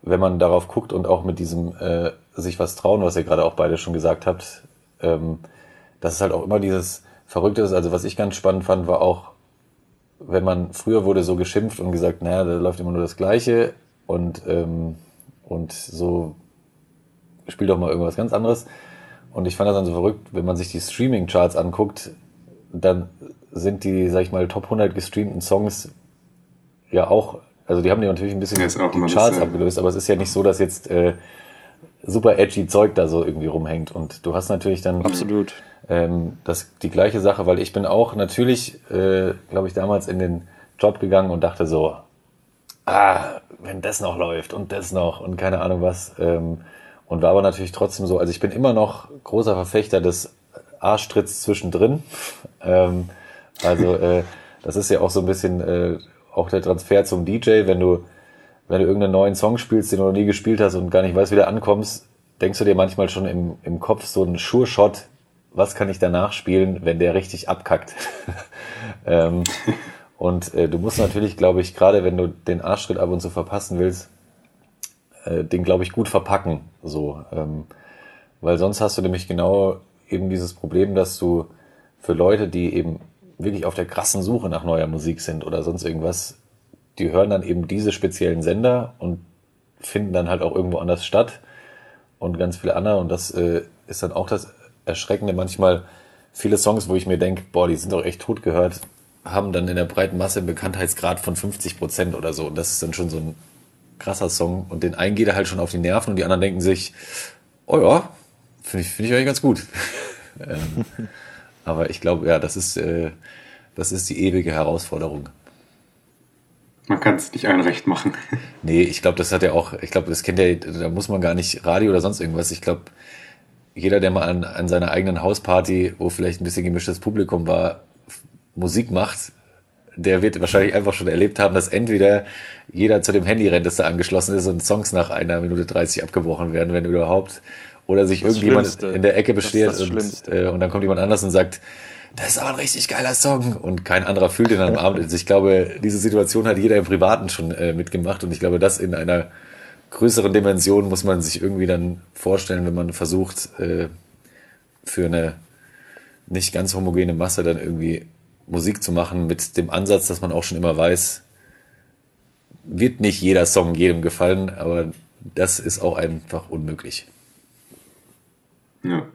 wenn man darauf guckt und auch mit diesem äh, sich was trauen, was ihr gerade auch beide schon gesagt habt, ähm, dass es halt auch immer dieses Verrückte ist. Also was ich ganz spannend fand, war auch, wenn man früher wurde so geschimpft und gesagt, naja, da läuft immer nur das Gleiche und, ähm, und so spielt doch mal irgendwas ganz anderes. Und ich fand das dann so verrückt, wenn man sich die Streaming-Charts anguckt, dann sind die, sag ich mal, Top 100 gestreamten Songs ja auch, also die haben die natürlich ein bisschen ja, die Charts abgelöst, aber es ist ja nicht so, dass jetzt äh, super edgy Zeug da so irgendwie rumhängt. Und du hast natürlich dann absolut ähm, das die gleiche Sache, weil ich bin auch natürlich, äh, glaube ich, damals in den Job gegangen und dachte so, ah, wenn das noch läuft und das noch und keine Ahnung was. Ähm, und war aber natürlich trotzdem so, also ich bin immer noch großer Verfechter des Arschtritts zwischendrin. Ähm, also äh, das ist ja auch so ein bisschen äh, auch der Transfer zum DJ, wenn du wenn du irgendeinen neuen Song spielst, den du noch nie gespielt hast und gar nicht weißt, wie du ankommst, denkst du dir manchmal schon im, im Kopf so einen Sure-Shot, was kann ich danach spielen, wenn der richtig abkackt. ähm, und äh, du musst natürlich, glaube ich, gerade wenn du den Arschschritt ab und zu verpassen willst, äh, den, glaube ich, gut verpacken. So, ähm, weil sonst hast du nämlich genau eben dieses Problem, dass du für Leute, die eben wirklich auf der krassen Suche nach neuer Musik sind oder sonst irgendwas, die hören dann eben diese speziellen Sender und finden dann halt auch irgendwo anders statt und ganz viele andere. Und das äh, ist dann auch das Erschreckende. Manchmal viele Songs, wo ich mir denke, boah, die sind doch echt tot gehört, haben dann in der breiten Masse einen Bekanntheitsgrad von 50 Prozent oder so. Und das ist dann schon so ein krasser Song und den einen geht er halt schon auf die Nerven und die anderen denken sich, oh ja, finde ich, finde ich eigentlich ganz gut. ähm, aber ich glaube, ja, das ist, äh, das ist die ewige Herausforderung. Man kann es nicht allen recht machen. nee, ich glaube, das hat ja auch, ich glaube, das kennt ja, da muss man gar nicht Radio oder sonst irgendwas. Ich glaube, jeder, der mal an, an seiner eigenen Hausparty, wo vielleicht ein bisschen gemischtes Publikum war, Musik macht, der wird wahrscheinlich einfach schon erlebt haben, dass entweder jeder zu dem Handy rennt, das da angeschlossen ist und Songs nach einer Minute 30 abgebrochen werden, wenn überhaupt. Oder sich das irgendjemand Schlimmste. in der Ecke besteht und, äh, und dann kommt jemand anders und sagt, das ist aber ein richtig geiler Song. Und kein anderer fühlt ihn am Abend. Also ich glaube, diese Situation hat jeder im Privaten schon äh, mitgemacht. Und ich glaube, das in einer größeren Dimension muss man sich irgendwie dann vorstellen, wenn man versucht, äh, für eine nicht ganz homogene Masse dann irgendwie Musik zu machen mit dem Ansatz, dass man auch schon immer weiß, wird nicht jeder Song jedem gefallen, aber das ist auch einfach unmöglich. Ja.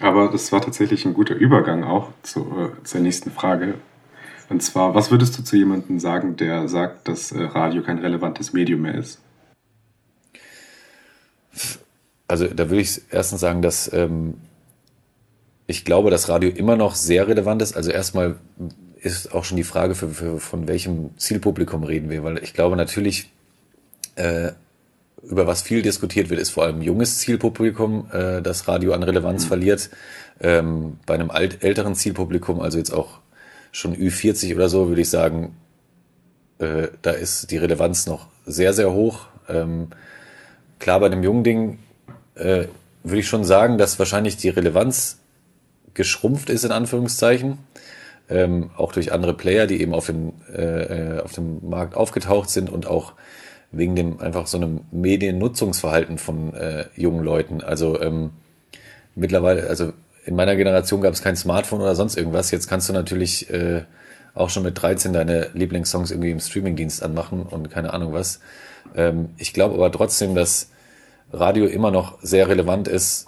Aber das war tatsächlich ein guter Übergang auch zu, äh, zur nächsten Frage. Und zwar, was würdest du zu jemandem sagen, der sagt, dass äh, Radio kein relevantes Medium mehr ist? Also da würde ich erstens sagen, dass ähm, ich glaube, dass Radio immer noch sehr relevant ist. Also erstmal ist auch schon die Frage, für, für, von welchem Zielpublikum reden wir, weil ich glaube natürlich, äh, über was viel diskutiert wird, ist vor allem junges Zielpublikum, äh, das Radio an Relevanz mhm. verliert. Ähm, bei einem alt, älteren Zielpublikum, also jetzt auch schon Ü40 oder so, würde ich sagen, äh, da ist die Relevanz noch sehr, sehr hoch. Ähm, klar, bei einem jungen Ding äh, würde ich schon sagen, dass wahrscheinlich die Relevanz geschrumpft ist, in Anführungszeichen. Ähm, auch durch andere Player, die eben auf dem, äh, auf dem Markt aufgetaucht sind und auch wegen dem einfach so einem Mediennutzungsverhalten von äh, jungen Leuten. Also ähm, mittlerweile, also in meiner Generation gab es kein Smartphone oder sonst irgendwas. Jetzt kannst du natürlich äh, auch schon mit 13 deine Lieblingssongs irgendwie im Streamingdienst anmachen und keine Ahnung was. Ähm, ich glaube aber trotzdem, dass Radio immer noch sehr relevant ist.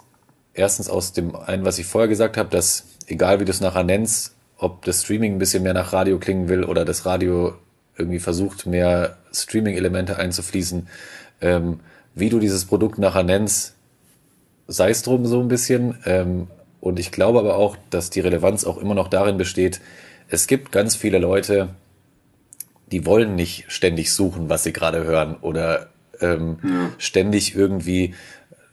Erstens aus dem einen, was ich vorher gesagt habe, dass egal wie du es nachher nennst, ob das Streaming ein bisschen mehr nach Radio klingen will oder das Radio irgendwie versucht, mehr Streaming-Elemente einzufließen. Ähm, wie du dieses Produkt nachher nennst, sei es drum so ein bisschen. Ähm, und ich glaube aber auch, dass die Relevanz auch immer noch darin besteht, es gibt ganz viele Leute, die wollen nicht ständig suchen, was sie gerade hören oder ähm, ja. ständig irgendwie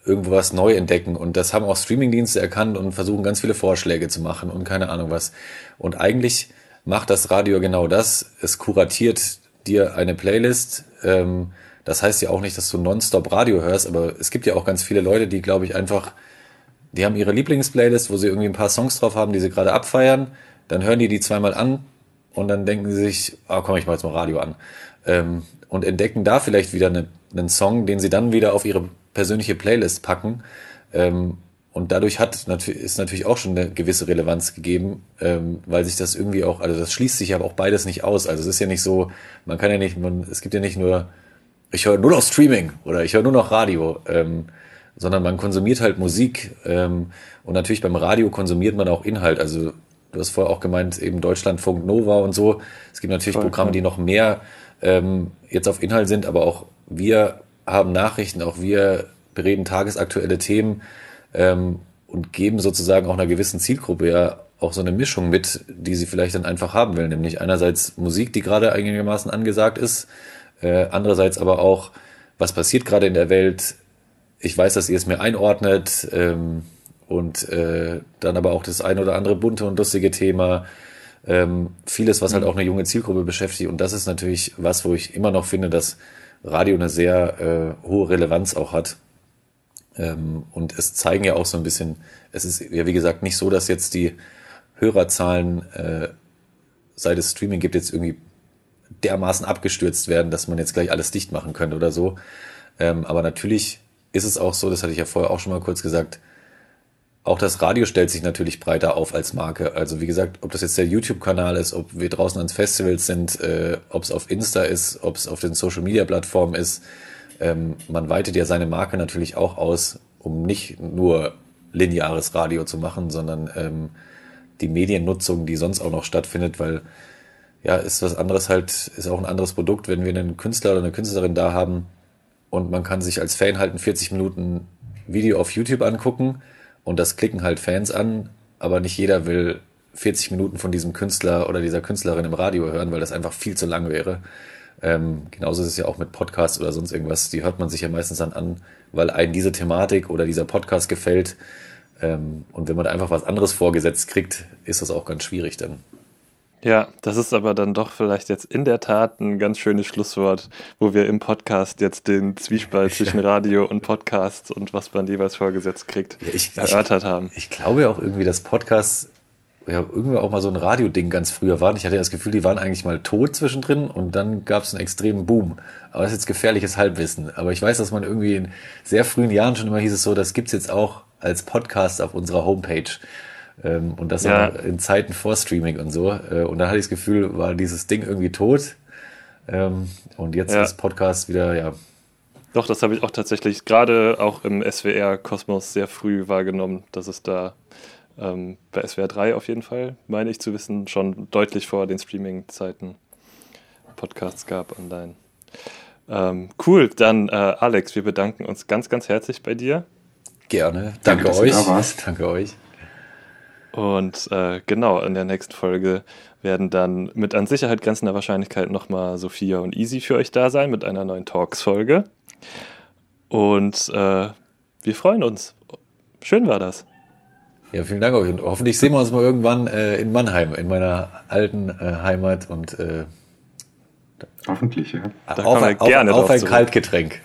irgendwo was neu entdecken. Und das haben auch Streamingdienste erkannt und versuchen ganz viele Vorschläge zu machen und keine Ahnung was. Und eigentlich macht das Radio genau das. Es kuratiert dir eine Playlist. Ähm, das heißt ja auch nicht, dass du nonstop Radio hörst, aber es gibt ja auch ganz viele Leute, die, glaube ich, einfach, die haben ihre Lieblingsplaylist, wo sie irgendwie ein paar Songs drauf haben, die sie gerade abfeiern. Dann hören die die zweimal an und dann denken sie sich, ah, komm, ich mach jetzt mal Radio an. Ähm, und entdecken da vielleicht wieder eine, einen Song, den sie dann wieder auf ihre persönliche Playlist packen. Ähm, und dadurch hat ist natürlich auch schon eine gewisse Relevanz gegeben, ähm, weil sich das irgendwie auch, also das schließt sich aber auch beides nicht aus. Also es ist ja nicht so, man kann ja nicht, man, es gibt ja nicht nur, ich höre nur noch Streaming oder ich höre nur noch Radio, ähm, sondern man konsumiert halt Musik ähm, und natürlich beim Radio konsumiert man auch Inhalt. Also du hast vorher auch gemeint, eben Deutschlandfunk Nova und so. Es gibt natürlich Voll, Programme, die noch mehr ähm, jetzt auf Inhalt sind, aber auch wir haben Nachrichten, auch wir bereden tagesaktuelle Themen ähm, und geben sozusagen auch einer gewissen Zielgruppe ja auch so eine Mischung mit, die sie vielleicht dann einfach haben will. Nämlich einerseits Musik, die gerade einigermaßen angesagt ist, äh, andererseits aber auch, was passiert gerade in der Welt. Ich weiß, dass ihr es mir einordnet ähm, und äh, dann aber auch das ein oder andere bunte und lustige Thema. Ähm, vieles, was halt mhm. auch eine junge Zielgruppe beschäftigt. Und das ist natürlich was, wo ich immer noch finde, dass Radio eine sehr äh, hohe Relevanz auch hat. Ähm, und es zeigen ja auch so ein bisschen, es ist ja wie gesagt nicht so, dass jetzt die Hörerzahlen, äh, seit es Streaming gibt, jetzt irgendwie dermaßen abgestürzt werden, dass man jetzt gleich alles dicht machen könnte oder so. Ähm, aber natürlich ist es auch so, das hatte ich ja vorher auch schon mal kurz gesagt, auch das Radio stellt sich natürlich breiter auf als Marke. Also wie gesagt, ob das jetzt der YouTube-Kanal ist, ob wir draußen ans Festivals sind, äh, ob es auf Insta ist, ob es auf den Social-Media-Plattformen ist, ähm, man weitet ja seine Marke natürlich auch aus, um nicht nur lineares Radio zu machen, sondern ähm, die Mediennutzung, die sonst auch noch stattfindet, weil ja, ist was anderes halt, ist auch ein anderes Produkt, wenn wir einen Künstler oder eine Künstlerin da haben und man kann sich als Fan halt ein 40 Minuten Video auf YouTube angucken und das klicken halt Fans an, aber nicht jeder will 40 Minuten von diesem Künstler oder dieser Künstlerin im Radio hören, weil das einfach viel zu lang wäre. Ähm, genauso ist es ja auch mit Podcasts oder sonst irgendwas. Die hört man sich ja meistens dann an, weil einem diese Thematik oder dieser Podcast gefällt. Ähm, und wenn man einfach was anderes vorgesetzt kriegt, ist das auch ganz schwierig dann. Ja, das ist aber dann doch vielleicht jetzt in der Tat ein ganz schönes Schlusswort, wo wir im Podcast jetzt den Zwiespalt zwischen Radio und Podcast und was man jeweils vorgesetzt kriegt, ja, ich, erörtert haben. Ich glaube auch irgendwie, dass Podcasts ja, irgendwie auch mal so ein Radio-Ding ganz früher waren. Ich hatte das Gefühl, die waren eigentlich mal tot zwischendrin und dann gab es einen extremen Boom. Aber das ist jetzt gefährliches Halbwissen. Aber ich weiß, dass man irgendwie in sehr frühen Jahren schon immer hieß es so, das gibt's jetzt auch als Podcast auf unserer Homepage. Ähm, und das ja. in Zeiten vor Streaming und so. Äh, und dann hatte ich das Gefühl, war dieses Ding irgendwie tot. Ähm, und jetzt ja. ist Podcast wieder, ja. Doch, das habe ich auch tatsächlich gerade auch im SWR-Kosmos sehr früh wahrgenommen, dass es da ähm, bei SWR 3 auf jeden Fall, meine ich zu wissen, schon deutlich vor den Streaming-Zeiten Podcasts gab online. Ähm, cool, dann äh, Alex, wir bedanken uns ganz, ganz herzlich bei dir. Gerne. Danke, Danke euch. Danke euch. Und äh, genau, in der nächsten Folge werden dann mit an Sicherheit grenzender Wahrscheinlichkeit nochmal Sophia und Easy für euch da sein mit einer neuen Talks-Folge. Und äh, wir freuen uns. Schön war das. Ja, vielen Dank euch. Und hoffentlich sehen wir uns mal irgendwann äh, in Mannheim, in meiner alten äh, Heimat. Und äh, hoffentlich, ja. Da auf, ein, gerne auf, auf ein zurück. Kaltgetränk.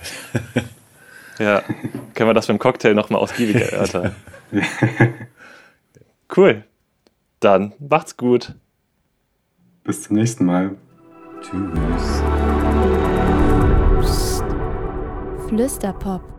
ja, können wir das beim Cocktail nochmal ausgiebig erörtern. cool. Dann macht's gut. Bis zum nächsten Mal. Tschüss. Flüsterpop